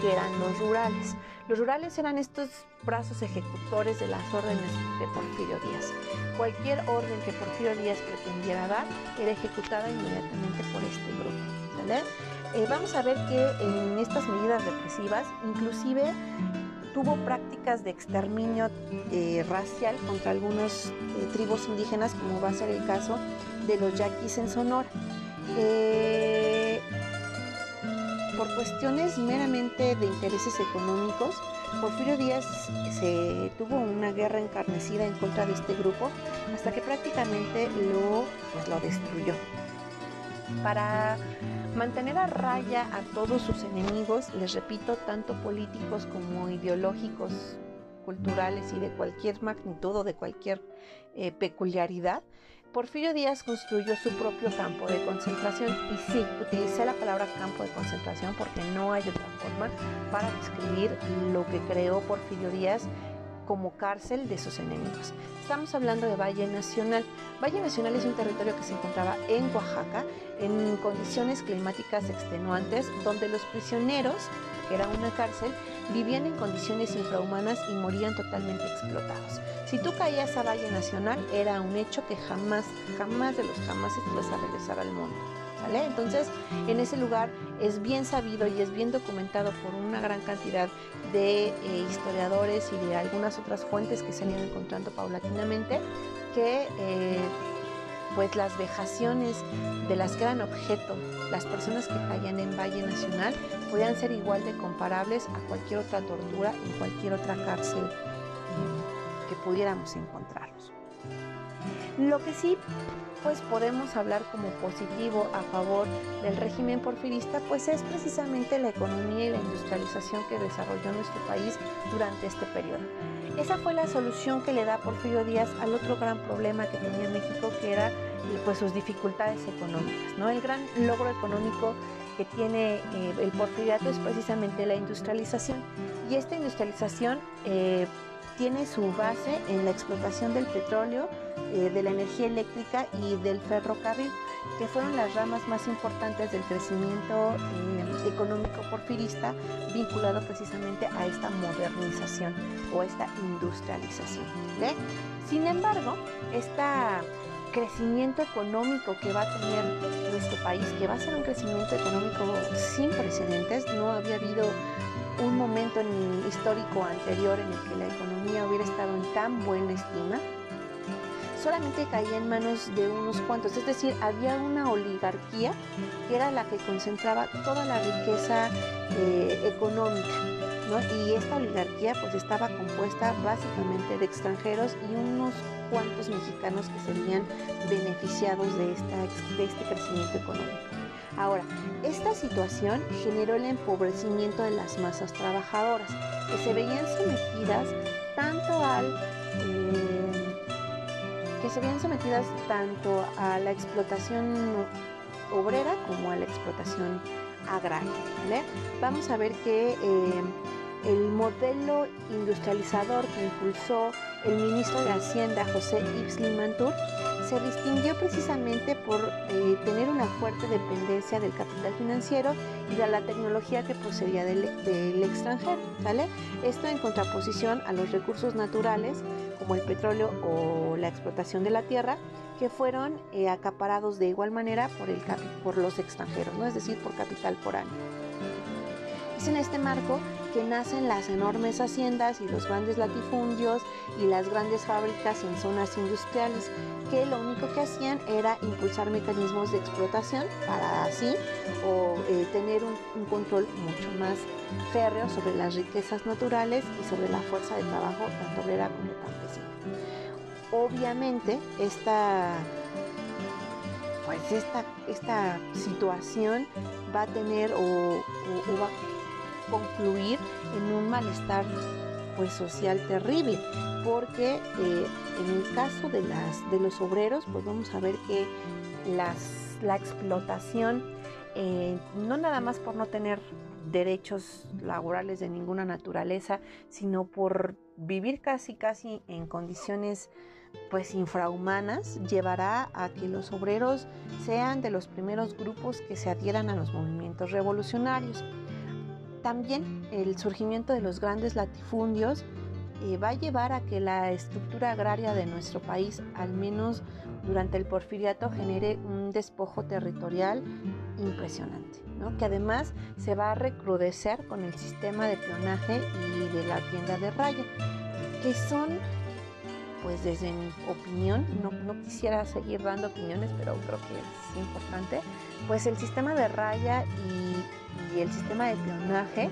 que eran los rurales. Los rurales eran estos brazos ejecutores de las órdenes de Porfirio Díaz. Cualquier orden que Porfirio Díaz pretendiera dar era ejecutada inmediatamente por este grupo. Eh, vamos a ver que en estas medidas represivas, inclusive tuvo prácticas de exterminio eh, racial contra algunas eh, tribus indígenas, como va a ser el caso de los yaquis en Sonora. Eh, por cuestiones meramente de intereses económicos, Porfirio Díaz se tuvo una guerra encarnecida en contra de este grupo hasta que prácticamente lo, pues, lo destruyó. Para mantener a raya a todos sus enemigos, les repito, tanto políticos como ideológicos, culturales y de cualquier magnitud o de cualquier eh, peculiaridad, Porfirio Díaz construyó su propio campo de concentración. Y sí, utilicé la palabra campo de concentración porque no hay otra forma para describir lo que creó Porfirio Díaz como cárcel de sus enemigos. Estamos hablando de Valle Nacional. Valle Nacional es un territorio que se encontraba en Oaxaca en condiciones climáticas extenuantes donde los prisioneros, que era una cárcel, vivían en condiciones infrahumanas y morían totalmente explotados. Si tú caías a Valle Nacional era un hecho que jamás, jamás de los jamás vas a regresar al mundo. Entonces, en ese lugar es bien sabido y es bien documentado por una gran cantidad de eh, historiadores y de algunas otras fuentes que se han ido encontrando paulatinamente que eh, pues las vejaciones de las que eran objeto las personas que caían en Valle Nacional podían ser igual de comparables a cualquier otra tortura en cualquier otra cárcel eh, que pudiéramos encontrarlos. Lo que sí pues podemos hablar como positivo a favor del régimen porfirista, pues es precisamente la economía y la industrialización que desarrolló nuestro país durante este periodo. Esa fue la solución que le da Porfirio Díaz al otro gran problema que tenía México, que era pues sus dificultades económicas. ¿no? El gran logro económico que tiene eh, el porfiriato es precisamente la industrialización. Y esta industrialización eh, tiene su base en la explotación del petróleo, eh, de la energía eléctrica y del ferrocarril, que fueron las ramas más importantes del crecimiento económico porfirista vinculado precisamente a esta modernización o esta industrialización. Sin embargo, esta crecimiento económico que va a tener nuestro país, que va a ser un crecimiento económico sin precedentes. No había habido un momento histórico anterior en el que la economía hubiera estado en tan buena estima. Solamente caía en manos de unos cuantos, es decir, había una oligarquía que era la que concentraba toda la riqueza eh, económica. Y esta oligarquía pues estaba compuesta básicamente de extranjeros y unos cuantos mexicanos que serían beneficiados de, esta, de este crecimiento económico. Ahora, esta situación generó el empobrecimiento de las masas trabajadoras, que se veían sometidas tanto al eh, que se veían sometidas tanto a la explotación obrera como a la explotación agraria. Vamos a ver que eh, el modelo industrializador que impulsó el ministro de Hacienda, José Yves Limantour, se distinguió precisamente por eh, tener una fuerte dependencia del capital financiero y de la tecnología que procedía del, extranjero. ¿sale? Esto en contraposición a los recursos naturales como el petróleo o la explotación de la tierra, que fueron eh, acaparados de igual manera por, el, por los extranjeros, ¿no? es decir, por capital año. Es en este marco que nacen las enormes haciendas y los grandes latifundios y las grandes fábricas en zonas industriales, que lo único que hacían era impulsar mecanismos de explotación para así o eh, tener un, control mucho más férreo sobre las riquezas naturales y sobre la fuerza de trabajo tanto obrera como campesina. Obviamente esta pues esta, esta situación va a tener o, o, va a concluir en un malestar pues social terrible porque eh, en el caso de las de los obreros pues vamos a ver que las, la explotación eh, no nada más por no tener derechos laborales de ninguna naturaleza sino por vivir casi casi en condiciones pues infrahumanas llevará a que los obreros sean de los primeros grupos que se adhieran a los movimientos revolucionarios también el surgimiento de los grandes latifundios eh, va a llevar a que la estructura agraria de nuestro país, al menos durante el porfiriato, genere un despojo territorial impresionante, que además se va a recrudecer con el sistema de peonaje y de la tienda de raya, que son, pues desde mi opinión, no, quisiera seguir dando opiniones, pero creo que es importante, pues el sistema de raya y, y el sistema de peonaje,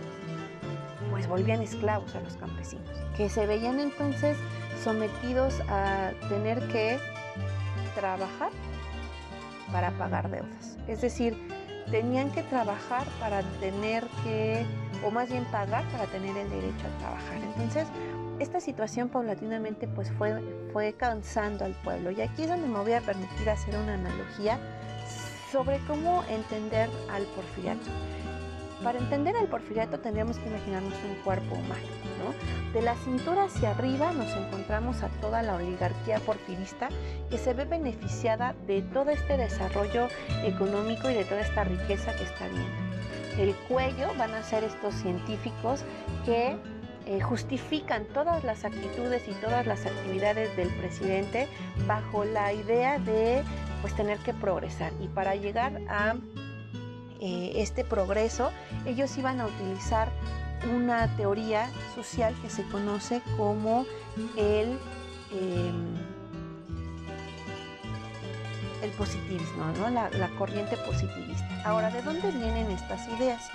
pues volvían esclavos a los campesinos que se veían entonces sometidos a tener que trabajar para pagar deudas. Es decir, tenían que trabajar para tener que, o más bien pagar para tener el derecho a trabajar. Entonces, esta situación paulatinamente pues fue, fue cansando al pueblo. Y aquí es donde me voy a permitir hacer una analogía sobre cómo entender al porfiriato. Para entender al porfiriato tendríamos que imaginarnos un cuerpo humano. ¿no? De la cintura hacia arriba nos encontramos a toda la oligarquía porfirista que se ve beneficiada de todo este desarrollo económico y de toda esta riqueza que está viendo. El cuello van a ser estos científicos que eh, justifican todas las actitudes y todas las actividades del presidente bajo la idea de pues tener que progresar y para llegar a eh, este progreso, ellos iban a utilizar una teoría social que se conoce como el, em, el positivismo, la, la corriente positivista. Ahora, ¿de dónde vienen estas ideas?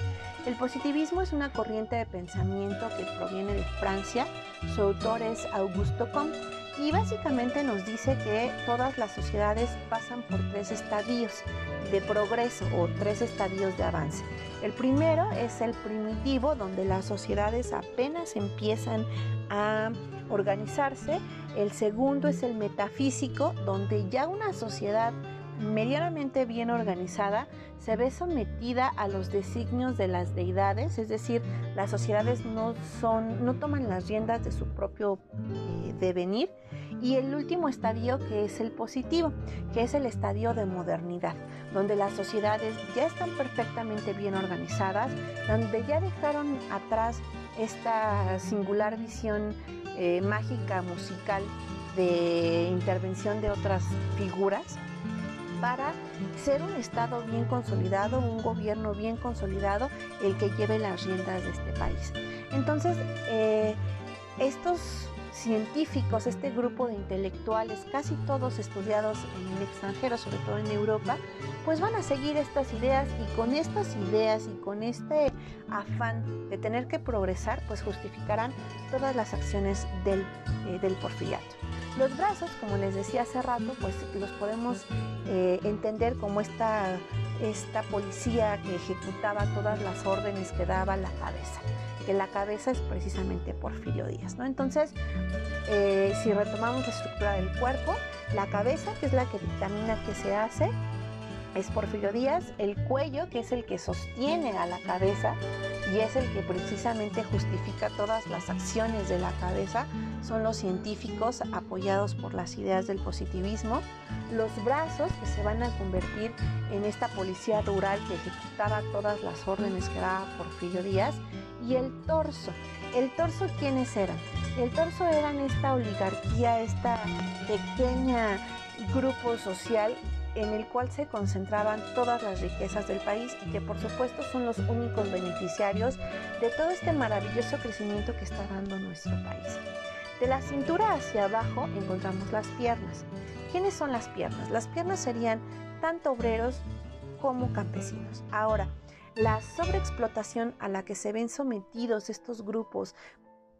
El positivismo es una corriente de pensamiento que proviene de Francia. Su autor es Augusto Comte y básicamente nos dice que todas las sociedades pasan por tres estadios de progreso o tres estadios de avance. El primero es el primitivo, donde las sociedades apenas empiezan a organizarse. El segundo es el metafísico, donde ya una sociedad medianamente bien organizada se ve sometida a los designios de las deidades, es decir, las sociedades no son, no toman las riendas de su propio eh, devenir. Y el último estadio que es el positivo, que es el estadio de modernidad, donde las sociedades ya están perfectamente bien organizadas, donde ya dejaron atrás esta singular visión eh, mágica musical de intervención de otras figuras para ser un Estado bien consolidado, un gobierno bien consolidado, el que lleve las riendas de este país. Entonces, eh, estos científicos, este grupo de intelectuales, casi todos estudiados en el extranjero, sobre todo en Europa, pues van a seguir estas ideas y con estas ideas y con este afán de tener que progresar, pues justificarán todas las acciones del, eh, del porfiriato. Los brazos, como les decía hace rato, pues los podemos eh, entender como esta, esta policía que ejecutaba todas las órdenes que daba la cabeza que la cabeza es precisamente Porfirio Díaz, ¿no? Entonces, eh, si retomamos la estructura del cuerpo, la cabeza, que es la que dictamina qué se hace, es Porfirio Díaz, el cuello, que es el que sostiene a la cabeza y es el que precisamente justifica todas las acciones de la cabeza, son los científicos apoyados por las ideas del positivismo, los brazos que se van a convertir en esta policía rural que ejecutaba todas las órdenes que daba Porfirio Díaz, y el torso. ¿El torso quiénes eran? El torso eran esta oligarquía, esta pequeña grupo social en el cual se concentraban todas las riquezas del país y que por supuesto son los únicos beneficiarios de todo este maravilloso crecimiento que está dando nuestro país. De la cintura hacia abajo encontramos las piernas. ¿Quiénes son las piernas? Las piernas serían tanto obreros como campesinos. Ahora, la sobreexplotación a la que se ven sometidos estos grupos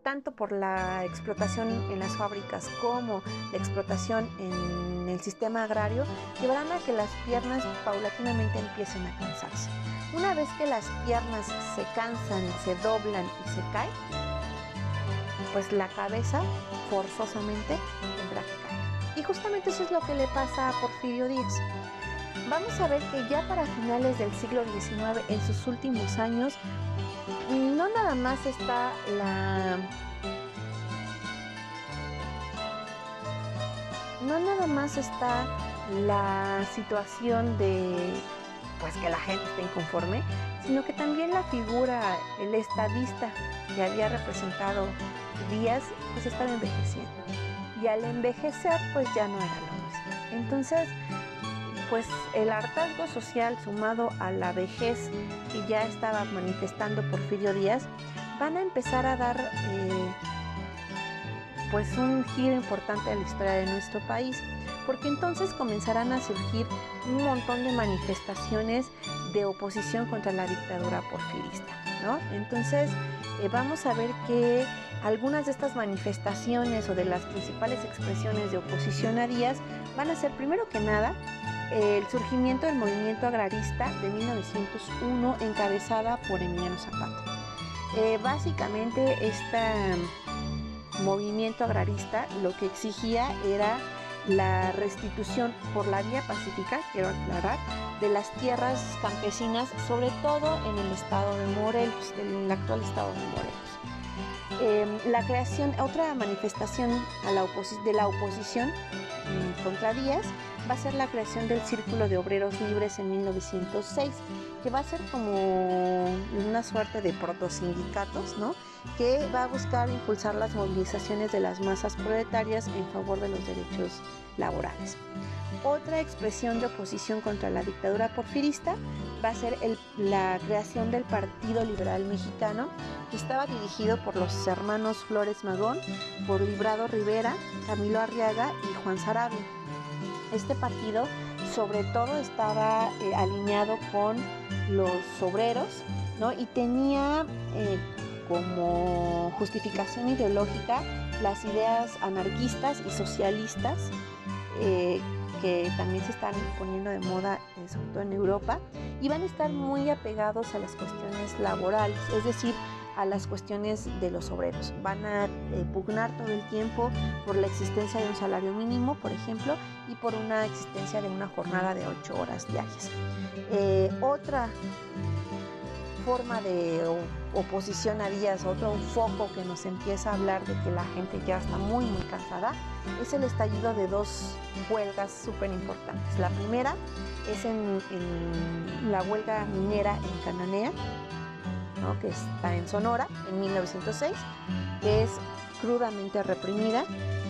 tanto por la explotación en las fábricas como la explotación en el sistema agrario, llevarán a que las piernas paulatinamente empiecen a cansarse. Una vez que las piernas se cansan, se doblan y se caen, pues la cabeza forzosamente tendrá que caer. Y justamente eso es lo que le pasa a Porfirio Díaz. Vamos a ver que ya para finales del siglo XIX, en sus últimos años, no nada más está la no nada más está la situación de pues que la gente esté inconforme, sino que también la figura, el estadista que había representado Díaz, pues estaba envejeciendo. Y al envejecer, pues ya no era lo mismo. Entonces, pues el hartazgo social sumado a la vejez que ya estaba manifestando Porfirio Díaz, van a empezar a dar eh, pues un giro importante a la historia de nuestro país, porque entonces comenzarán a surgir un montón de manifestaciones de oposición contra la dictadura porfirista, ¿no? Entonces eh, vamos a ver que algunas de estas manifestaciones o de las principales expresiones de oposición a Díaz van a ser primero que nada el surgimiento del movimiento agrarista de 1901 encabezada por Emiliano Zapata. Eh, básicamente este movimiento agrarista lo que exigía era la restitución por la vía pacífica, quiero aclarar, de las tierras campesinas, sobre todo en el estado de Morelos, en el actual estado de Morelos. Em, la creación, otra manifestación a la de la oposición mm, contra Díaz va a ser la creación del Círculo de Obreros Libres en 1906, que va a ser como una suerte de protosindicatos, ¿no? que va a buscar impulsar las movilizaciones de las masas proletarias en favor de los derechos laborales. Otra expresión de oposición contra la dictadura porfirista va a ser la creación del Partido Liberal Mexicano, que estaba dirigido por los hermanos Flores Magón, por Librado Rivera, Camilo Arriaga y Juan Sarabia. Este partido sobre todo estaba eh, alineado con los obreros ¿no? y tenía eh, como justificación ideológica las ideas anarquistas y socialistas eh, que también se están poniendo de moda, sobre todo en Europa, y van a estar muy apegados a las cuestiones laborales, es decir, a las cuestiones de los obreros. Van a eh, pugnar todo el tiempo por la existencia de un salario mínimo, por ejemplo, y por una existencia de una jornada de ocho horas diarias. otra forma de oposición a Díaz, otro foco que nos empieza a hablar de que la gente ya está muy, muy cansada, es el estallido de dos huelgas súper importantes. La primera es en, la huelga minera en Cananea, que está en Sonora, en 1906, que es crudamente reprimida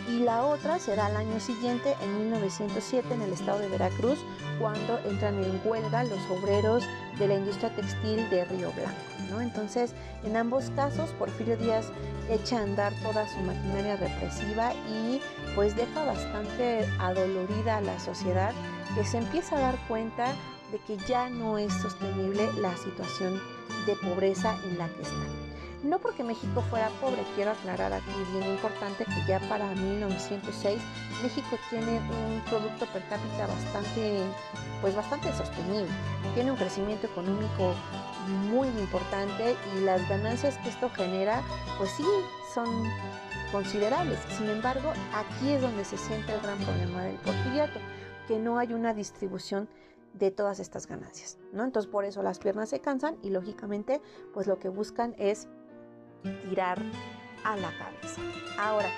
y la otra será al año siguiente, en 1907, en el estado de Veracruz, cuando entran en huelga los obreros de la industria textil de Río Blanco. ¿no? Entonces, en ambos casos, Porfirio Díaz echa a andar toda su maquinaria represiva y pues deja bastante adolorida a la sociedad que se empieza a dar cuenta de que ya no es sostenible la situación de pobreza en la que está. No porque México fuera pobre, quiero aclarar aquí bien importante que ya para 1906 México tiene un producto per cápita bastante, pues bastante sostenible. Tiene un crecimiento económico muy importante y las ganancias que esto genera, pues sí, son considerables. Sin embargo, aquí es donde se siente el gran problema del porfiriato, que no hay una distribución de todas estas ganancias, ¿no? Entonces por eso las piernas se cansan y lógicamente pues lo que buscan es tirar a la cabeza. Ahora,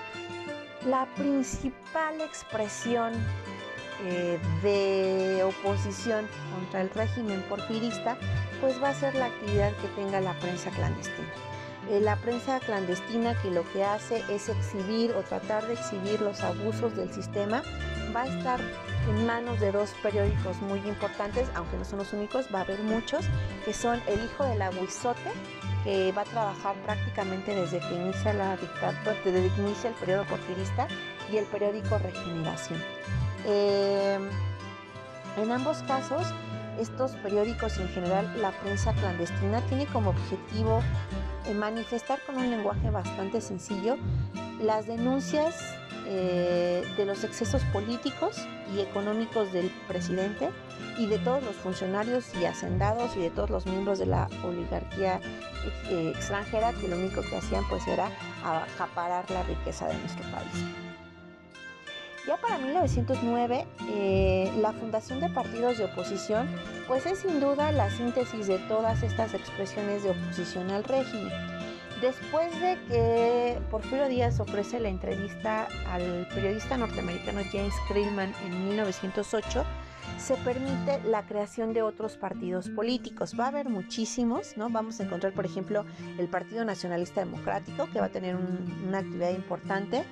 la principal expresión eh, de oposición contra el régimen porfirista, pues va a ser la actividad que tenga la prensa clandestina. Eh, la prensa clandestina que lo que hace es exhibir o tratar de exhibir los abusos del sistema, va a estar en manos de dos periódicos muy importantes, aunque no son los únicos, va a haber muchos, que son El Hijo del Aguizote, que va a trabajar prácticamente desde que inicia la dictadura, desde que inicia el periodo porfirista, y el periódico Regeneración. Eh, en ambos casos, estos periódicos y en general la prensa clandestina tiene como objetivo eh, manifestar con un lenguaje bastante sencillo las denuncias eh, de los excesos políticos y económicos del presidente y de todos los funcionarios y hacendados y de todos los miembros de la oligarquía eh, extranjera que lo único que hacían pues era acaparar la riqueza de nuestro país. Ya para 1909, eh, la fundación de partidos de oposición, pues es sin duda la síntesis de todas estas expresiones de oposición al régimen. Después de que Porfirio Díaz ofrece la entrevista al periodista norteamericano James Krillman en 1908, se permite la creación de otros partidos políticos. Va a haber muchísimos, ¿no? Vamos a encontrar, por ejemplo, el Partido Nacionalista Democrático, que va a tener una actividad importante,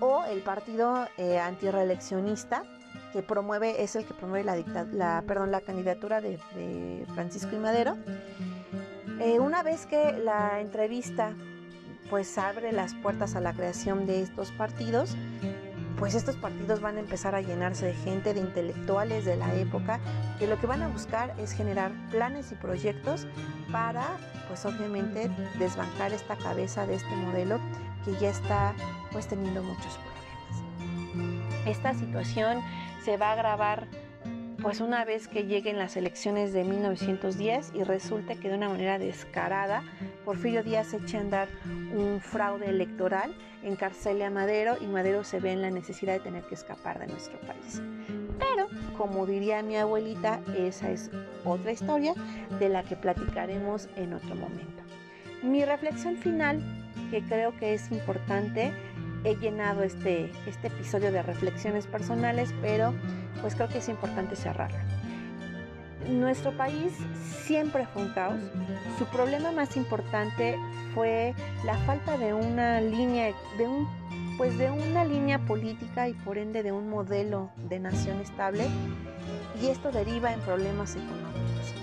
o el Partido eh, Antireeleccionista, que promueve, es el que promueve la, candidatura de, Francisco y Madero. Eh, una vez que la entrevista pues abre las puertas a la creación de estos partidos, pues estos partidos van a empezar a llenarse de gente, de intelectuales de la época, que lo que van a buscar es generar planes y proyectos para, pues obviamente, desbancar esta cabeza de este modelo que ya está pues teniendo muchos problemas. Esta situación se va a agravar pues una vez que lleguen las elecciones de 1910 y resulte que de una manera descarada Porfirio Díaz echa a andar un fraude electoral, encarcele a Madero y Madero se ve en la necesidad de tener que escapar de nuestro país. Pero, como diría mi abuelita, esa es otra historia de la que platicaremos en otro momento. Mi reflexión final, que creo que es importante, he llenado este, este episodio de reflexiones personales, pero pues creo que es importante cerrarlo. Nuestro país siempre fue un caos. Su problema más importante fue la falta de una línea, de un, pues de una línea política y por ende de un modelo de nación estable. Y esto deriva en problemas económicos.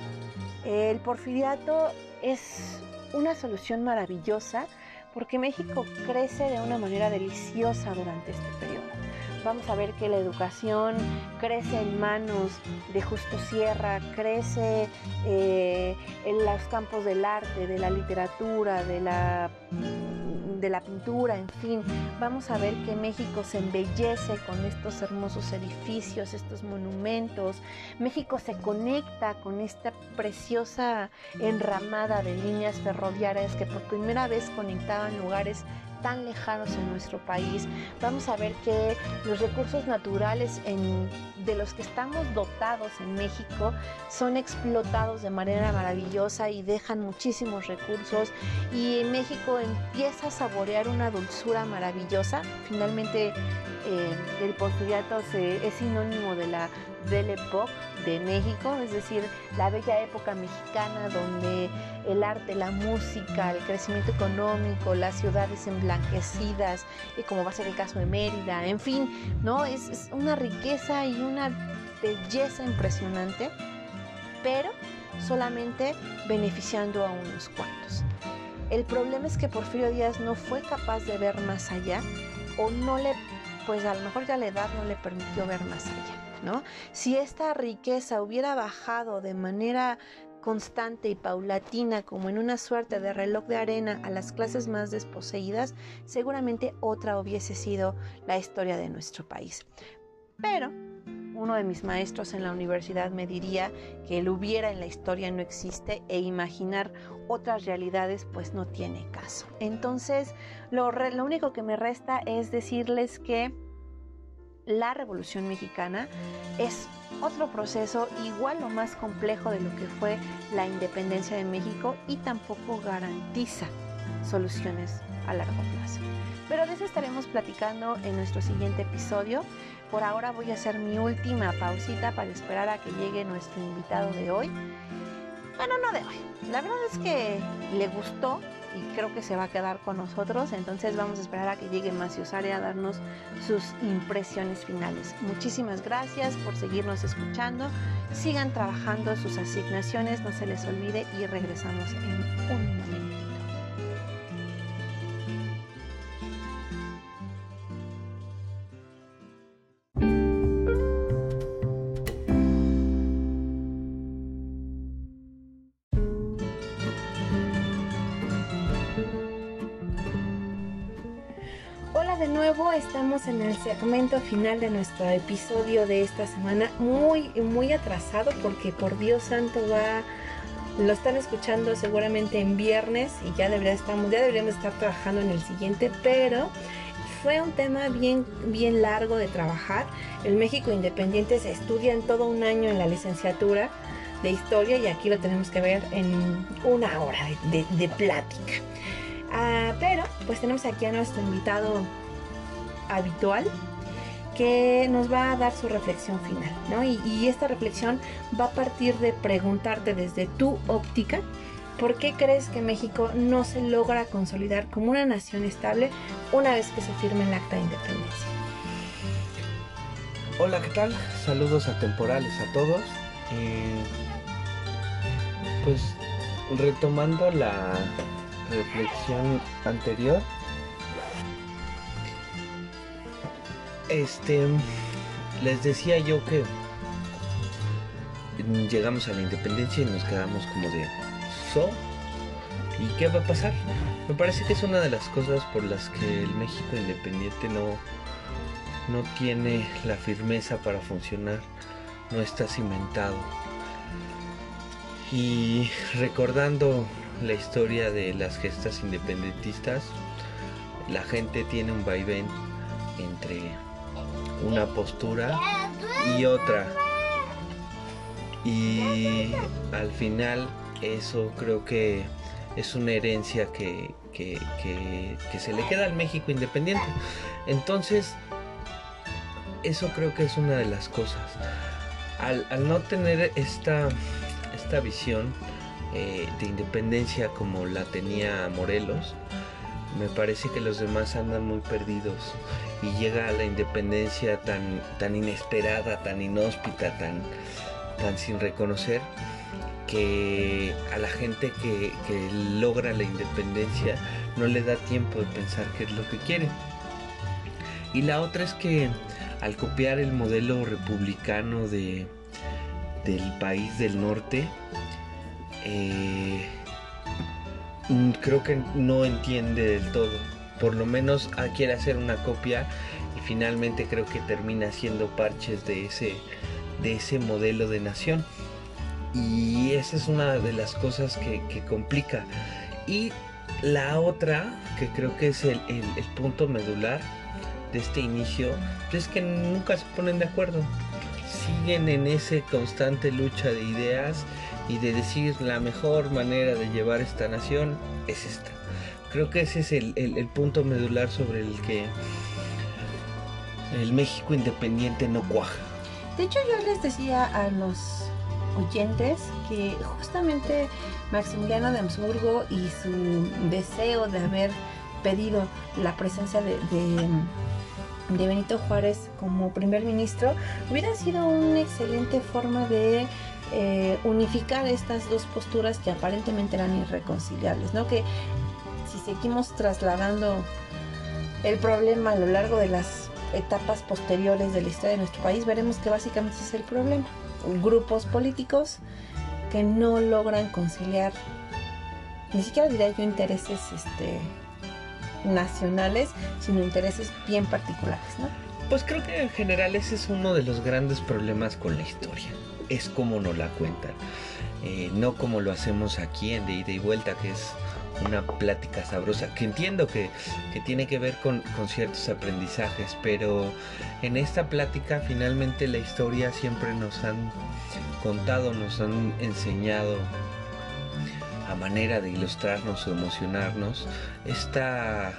El porfiriato es una solución maravillosa porque México crece de una manera deliciosa durante este periodo. Vamos a ver que la educación crece en manos de Justo Sierra, crece eh, en los campos del arte, de la literatura, de la de la pintura, en fin, vamos a ver que México se embellece con estos hermosos edificios, estos monumentos. México se conecta con esta preciosa enramada de líneas ferroviarias que por primera vez conectaban lugares tan lejanos en nuestro país. Vamos a ver que los recursos naturales de los que estamos dotados en México son explotados de manera maravillosa y dejan muchísimos recursos y México empieza a saborear una dulzura maravillosa. Finalmente eh, el porfiriato es sinónimo de la Belle Époque de México, es decir, la bella época mexicana donde el arte, la música, el crecimiento económico, las ciudades emblanquecidas, y como va a ser el caso de Mérida, en fin, ¿no? Es, es una riqueza y una belleza impresionante, pero solamente beneficiando a unos cuantos. El problema es que Porfirio Díaz no fue capaz de ver más allá o no le, pues a lo mejor ya la edad no le permitió ver más allá. Si esta riqueza hubiera bajado de manera constante y paulatina como en una suerte de reloj de arena a las clases más desposeídas, seguramente otra hubiese sido la historia de nuestro país. Pero uno de mis maestros en la universidad me diría que el hubiera en la historia no existe e imaginar otras realidades pues no tiene caso. Entonces lo único que me resta es decirles que la Revolución Mexicana es otro proceso igual o más complejo de lo que fue la independencia de México y tampoco garantiza soluciones a largo plazo. Pero de eso estaremos platicando en nuestro siguiente episodio. Por ahora voy a hacer mi última pausita para esperar a que llegue nuestro invitado de hoy. Bueno, no de hoy. La verdad es que le gustó y creo que se va a quedar con nosotros. Entonces vamos a esperar a que llegue Macio Sare a darnos sus impresiones finales. Muchísimas gracias por seguirnos escuchando. Sigan trabajando sus asignaciones, no se les olvide y regresamos en un momento. Estamos en el segmento final de nuestro episodio de esta semana, muy, muy atrasado porque por Dios santo va, lo están escuchando seguramente en viernes y ya, debería, estamos, ya deberíamos estar trabajando en el siguiente, pero fue un tema bien, bien largo de trabajar. El México Independiente se estudia en todo un año en la licenciatura de historia y aquí lo tenemos que ver en una hora de, plática. Ah, pero pues tenemos aquí a nuestro invitado habitual, que nos va a dar su reflexión final, ¿no? Y, esta reflexión va a partir de preguntarte desde tu óptica, ¿por qué crees que México no se logra consolidar como una nación estable una vez que se firme el acta de independencia? Hola, ¿qué tal? Saludos atemporales a todos. Eh, pues retomando la reflexión anterior, este, les decía yo que llegamos a la independencia y nos quedamos como de so y qué va a pasar. Me parece que es una de las cosas por las que el México independiente no no tiene la firmeza para funcionar, no está cimentado. Y recordando la historia de las gestas independentistas, la gente tiene un vaivén entre una postura y otra. Y al final eso creo que es una herencia que, que, que se le queda al México independiente. Entonces, eso creo que es una de las cosas. Al, no tener esta, esta visión eh, de independencia como la tenía Morelos, me parece que los demás andan muy perdidos y llega a la independencia tan, tan inesperada, tan inhóspita, tan, tan sin reconocer que a la gente que, que logra la independencia no le da tiempo de pensar qué es lo que quiere. Y la otra es que al copiar el modelo republicano de, del país del norte, eh, mm, creo que no entiende del todo. Por lo menos quiere hacer una copia y finalmente creo que termina siendo parches de ese, de ese modelo de nación. Y esa es una de las cosas que, complica. Y la otra, que creo que es el punto medular, de este inicio es que nunca se ponen de acuerdo. Siguen en esa constante lucha de ideas y de decir la mejor manera de llevar esta nación es esta. Creo que ese es el, el punto medular sobre el que el México independiente no cuaja. De hecho yo les decía a los oyentes que justamente Maximiliano de Habsburgo y su deseo de haber pedido la presencia de, de, Benito Juárez como primer ministro hubiera sido una excelente forma de eh, unificar estas dos posturas que aparentemente eran irreconciliables, ¿no? Que seguimos trasladando el problema a lo largo de las etapas posteriores de la historia de nuestro país, veremos que básicamente es el problema. Grupos políticos que no logran conciliar, ni siquiera diría yo intereses este, nacionales, sino intereses bien particulares, ¿no? Pues creo que en general ese es uno de los grandes problemas con la historia. Es como nos la cuentan. Eh, no como lo hacemos aquí en De Ida y Vuelta, que es una plática sabrosa, que entiendo que, que tiene que ver con, con, ciertos aprendizajes, pero en esta plática finalmente la historia siempre nos han contado, nos han enseñado a manera de ilustrarnos o emocionarnos esta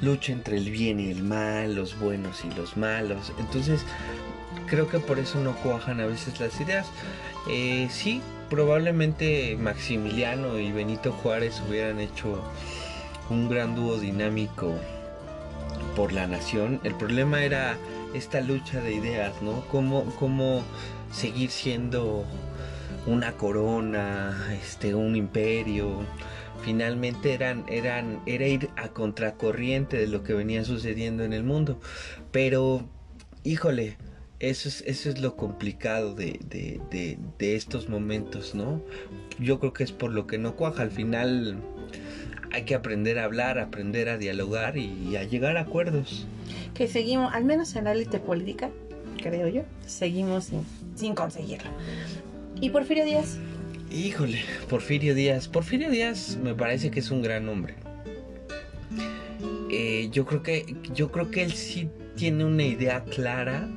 lucha entre el bien y el mal, los buenos y los malos. Entonces, creo que por eso no cuajan a veces las ideas. Eh, sí, probablemente Maximiliano y Benito Juárez hubieran hecho un gran dúo dinámico por la nación. El problema era esta lucha de ideas, ¿no? Cómo, cómo seguir siendo una corona, este, un imperio. Finalmente eran, eran, era ir a contracorriente de lo que venía sucediendo en el mundo. Pero, híjole, eso es, eso es lo complicado de, de, de, estos momentos, ¿no? Yo creo que es por lo que no cuaja. Al final hay que aprender a hablar, aprender a dialogar y a llegar a acuerdos. Que seguimos, al menos en la élite política, creo yo, seguimos sin, sin conseguirlo. ¿Y Porfirio Díaz? Híjole, Porfirio Díaz. Porfirio Díaz me parece que es un gran hombre. Eh, yo creo que yo creo que él sí tiene una idea clara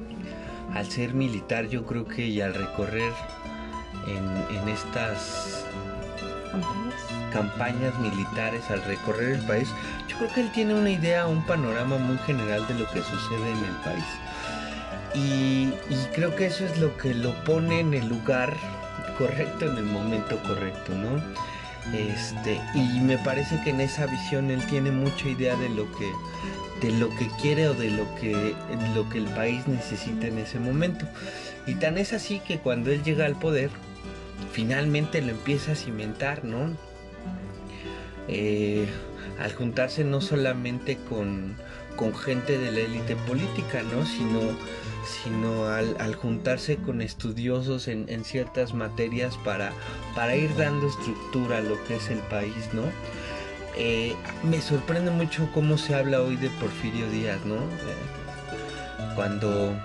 al ser militar. Yo creo que y al recorrer en, estas campañas militares, al recorrer el país, yo creo que él tiene una idea, un panorama muy general de lo que sucede en el país Y, creo que eso es lo que lo pone en el lugar correcto, en el momento correcto, ¿no? Este, y me parece que en esa visión él tiene mucha idea de lo que de lo que quiere o de lo que lo que el país necesita en ese momento. Y tan es así que cuando él llega al poder, finalmente lo empieza a cimentar, ¿no? Eh, al juntarse no solamente con, con gente de la élite política, ¿no? Sino, sino al, juntarse con estudiosos en, ciertas materias para, para ir dando estructura a lo que es el país, ¿no? Eh, me sorprende mucho cómo se habla hoy de Porfirio Díaz, ¿no? Cuando,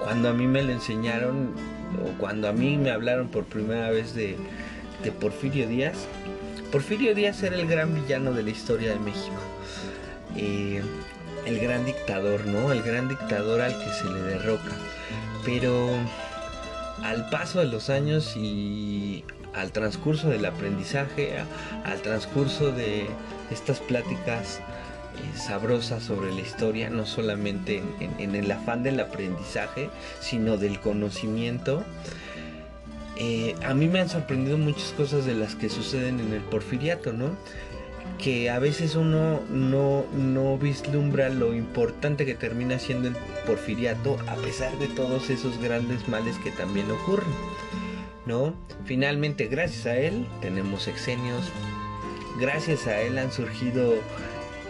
cuando a mí me lo enseñaron, o cuando a mí me hablaron por primera vez de, de Porfirio Díaz, Porfirio Díaz era el gran villano de la historia de México. Eh, el gran dictador, ¿no? El gran dictador al que se le derroca. Pero al paso de los años y al transcurso del aprendizaje, al transcurso de estas pláticas eh, sabrosas sobre la historia, no solamente en, el afán del aprendizaje, sino del conocimiento, eh, a mí me han sorprendido muchas cosas de las que suceden en el porfiriato, ¿no? que a veces uno no, no vislumbra lo importante que termina siendo el porfiriato a pesar de todos esos grandes males que también ocurren. Finalmente, gracias a él tenemos exenios, gracias a él han surgido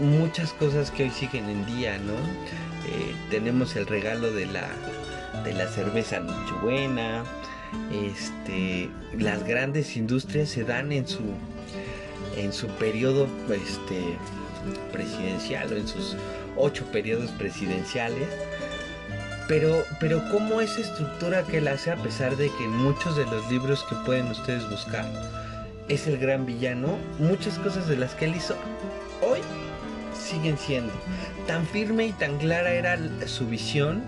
muchas cosas que hoy siguen en día, ¿no? Eh, tenemos el regalo de la, de la cerveza Nochebuena, este, las grandes industrias se dan en su, en su periodo este, presidencial o en sus ocho periodos presidenciales. Pero, pero cómo esa estructura que él hace a pesar de que muchos de los libros que pueden ustedes buscar es el gran villano, muchas cosas de las que él hizo hoy siguen siendo. Tan firme y tan clara era su visión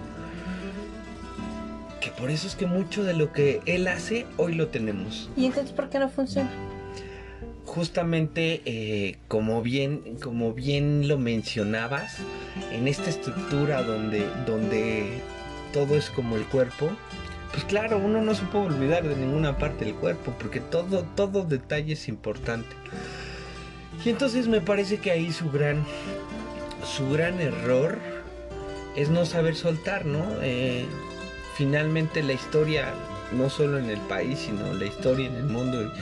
que por eso es que mucho de lo que él hace hoy lo tenemos. ¿Y entonces por qué no funciona? justamente eh, como bien como bien lo mencionabas en esta estructura donde donde todo es como el cuerpo pues claro uno no se puede olvidar de ninguna parte del cuerpo porque todo todo detalle es importante. Y entonces me parece que ahí su gran su gran error es no saber soltar no eh, finalmente la historia no solo en el país sino la historia en el mundo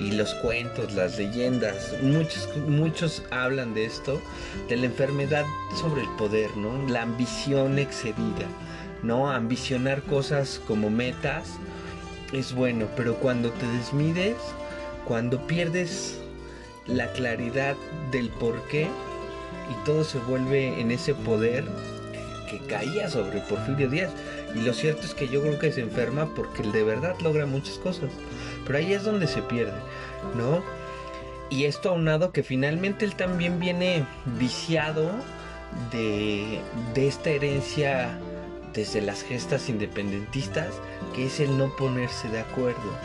y los cuentos, las leyendas, muchos, muchos hablan de esto, de la enfermedad sobre el poder, ¿no? La ambición excedida, ¿no? Ambicionar cosas como metas es bueno, pero cuando te desmides, cuando pierdes la claridad del por qué y todo se vuelve en ese poder que caía sobre Porfirio Díaz. Y lo cierto es que yo creo que se enferma porque de verdad logra muchas cosas. Pero ahí es donde se pierde, ¿no? Y esto aunado que finalmente él también viene viciado de, de esta herencia desde las gestas independentistas, que es el no ponerse de acuerdo,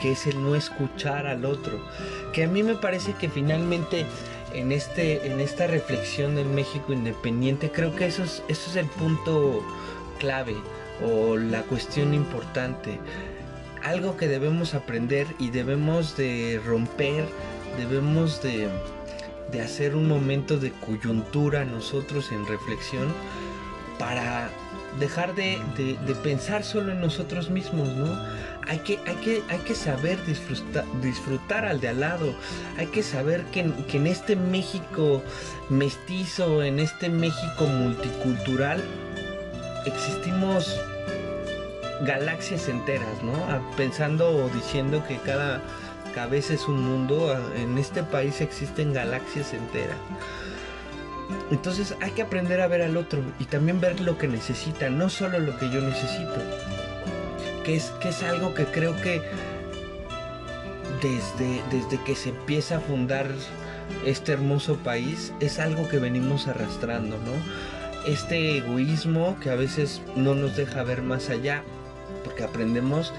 que es el no escuchar al otro, que a mí me parece que finalmente en, este, en esta reflexión del México independiente, creo que eso es, eso es el punto clave o la cuestión importante. Algo que debemos aprender y debemos de romper, debemos de, hacer un momento de coyuntura nosotros en reflexión para dejar de, pensar solo en nosotros mismos, ¿no? Hay que, hay que, hay que saber disfrutar, disfrutar al de al lado, hay que saber que, que en este México mestizo, en este México multicultural, existimos galaxias enteras, ¿no? Ah, pensando o diciendo que cada cabeza es un mundo, ah, en este país existen galaxias enteras. Entonces hay que aprender a ver al otro y también ver lo que necesita, no solo lo que yo necesito. Que es, que es algo que creo que desde, desde que se empieza a fundar este hermoso país es algo que venimos arrastrando, ¿no? Este egoísmo que a veces no nos deja ver más allá porque aprendemos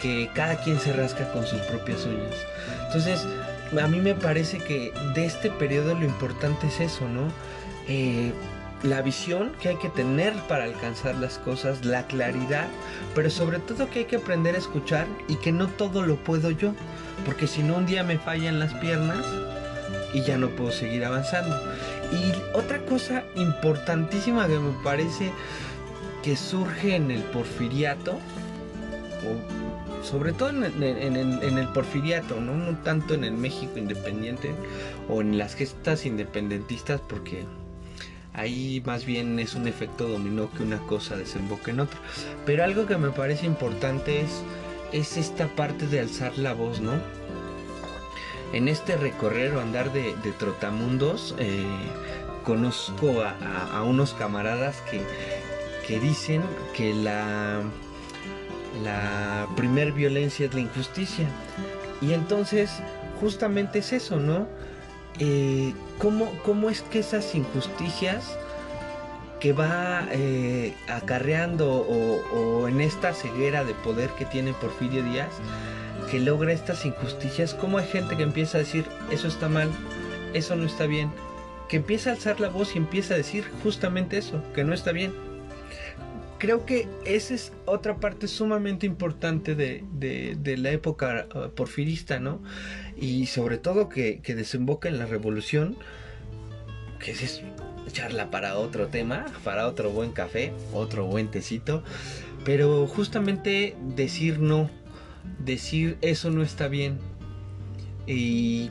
que cada quien se rasca con sus propias uñas. Entonces, a mí me parece que de este periodo lo importante es eso, ¿no? Eh, la visión que hay que tener para alcanzar las cosas, la claridad, pero sobre todo que hay que aprender a escuchar y que no todo lo puedo yo, porque si no un día me fallan las piernas y ya no puedo seguir avanzando. Y otra cosa importantísima que me parece que surge en el porfiriato, sobre todo en, el porfiriato, ¿no? no tanto en el México independiente o en las gestas independentistas, porque ahí más bien es un efecto dominó que una cosa desemboca en otra. Pero algo que me parece importante es, es esta parte de alzar la voz, ¿no? En este recorrer o andar de, trotamundos, eh, conozco a, unos camaradas que dicen que la, la primer violencia es la injusticia. Y entonces, justamente es eso, ¿no? Eh, ¿cómo, es que esas injusticias que va eh, acarreando o, en esta ceguera de poder que tiene Porfirio Díaz, que logra estas injusticias, cómo hay gente que empieza a decir, eso está mal, eso no está bien, que empieza a alzar la voz y empieza a decir justamente eso, que no está bien. Creo que esa es otra parte sumamente importante de, la época uh, porfirista, ¿no? Y sobre todo que, desemboca en la revolución, que es charla para otro tema, para otro buen café, otro buen tecito, pero justamente decir no, decir eso no está bien. Y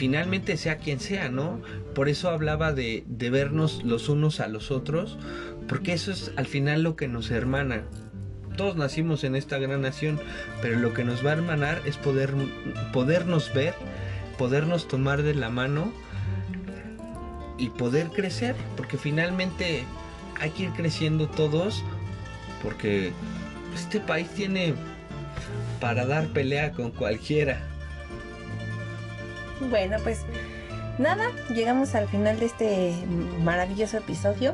finalmente sea quien sea, ¿no? Por eso hablaba de, vernos los unos a los otros, porque eso es al final lo que nos hermana. Todos nacimos en esta gran nación, pero lo que nos va a hermanar es poder, podernos ver, podernos tomar de la mano y poder crecer, porque finalmente hay que ir creciendo todos, porque este país tiene para dar pelea con cualquiera. Bueno, pues nada, llegamos al final de este maravilloso episodio.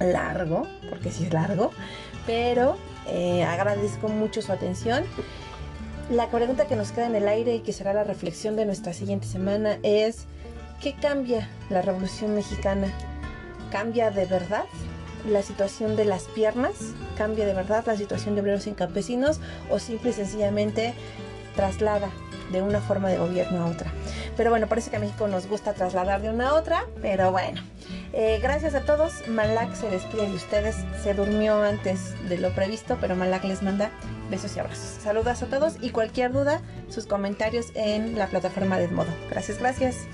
Largo, porque sí es largo, pero eh, agradezco mucho su atención. La pregunta que nos queda en el aire y que será la reflexión de nuestra siguiente semana es, ¿qué cambia la Revolución Mexicana? ¿Cambia de verdad la situación de las piernas? ¿Cambia de verdad la situación de obreros y campesinos? ¿O simple y sencillamente traslada de una forma de gobierno a otra. Pero bueno, parece que a México nos gusta trasladar de una a otra, pero bueno. Eh, gracias a todos. Malak se despide de ustedes. Se durmió antes de lo previsto, pero Malak les manda besos y abrazos. Saludos a todos y cualquier duda, sus comentarios en la plataforma de Modo. Gracias, gracias.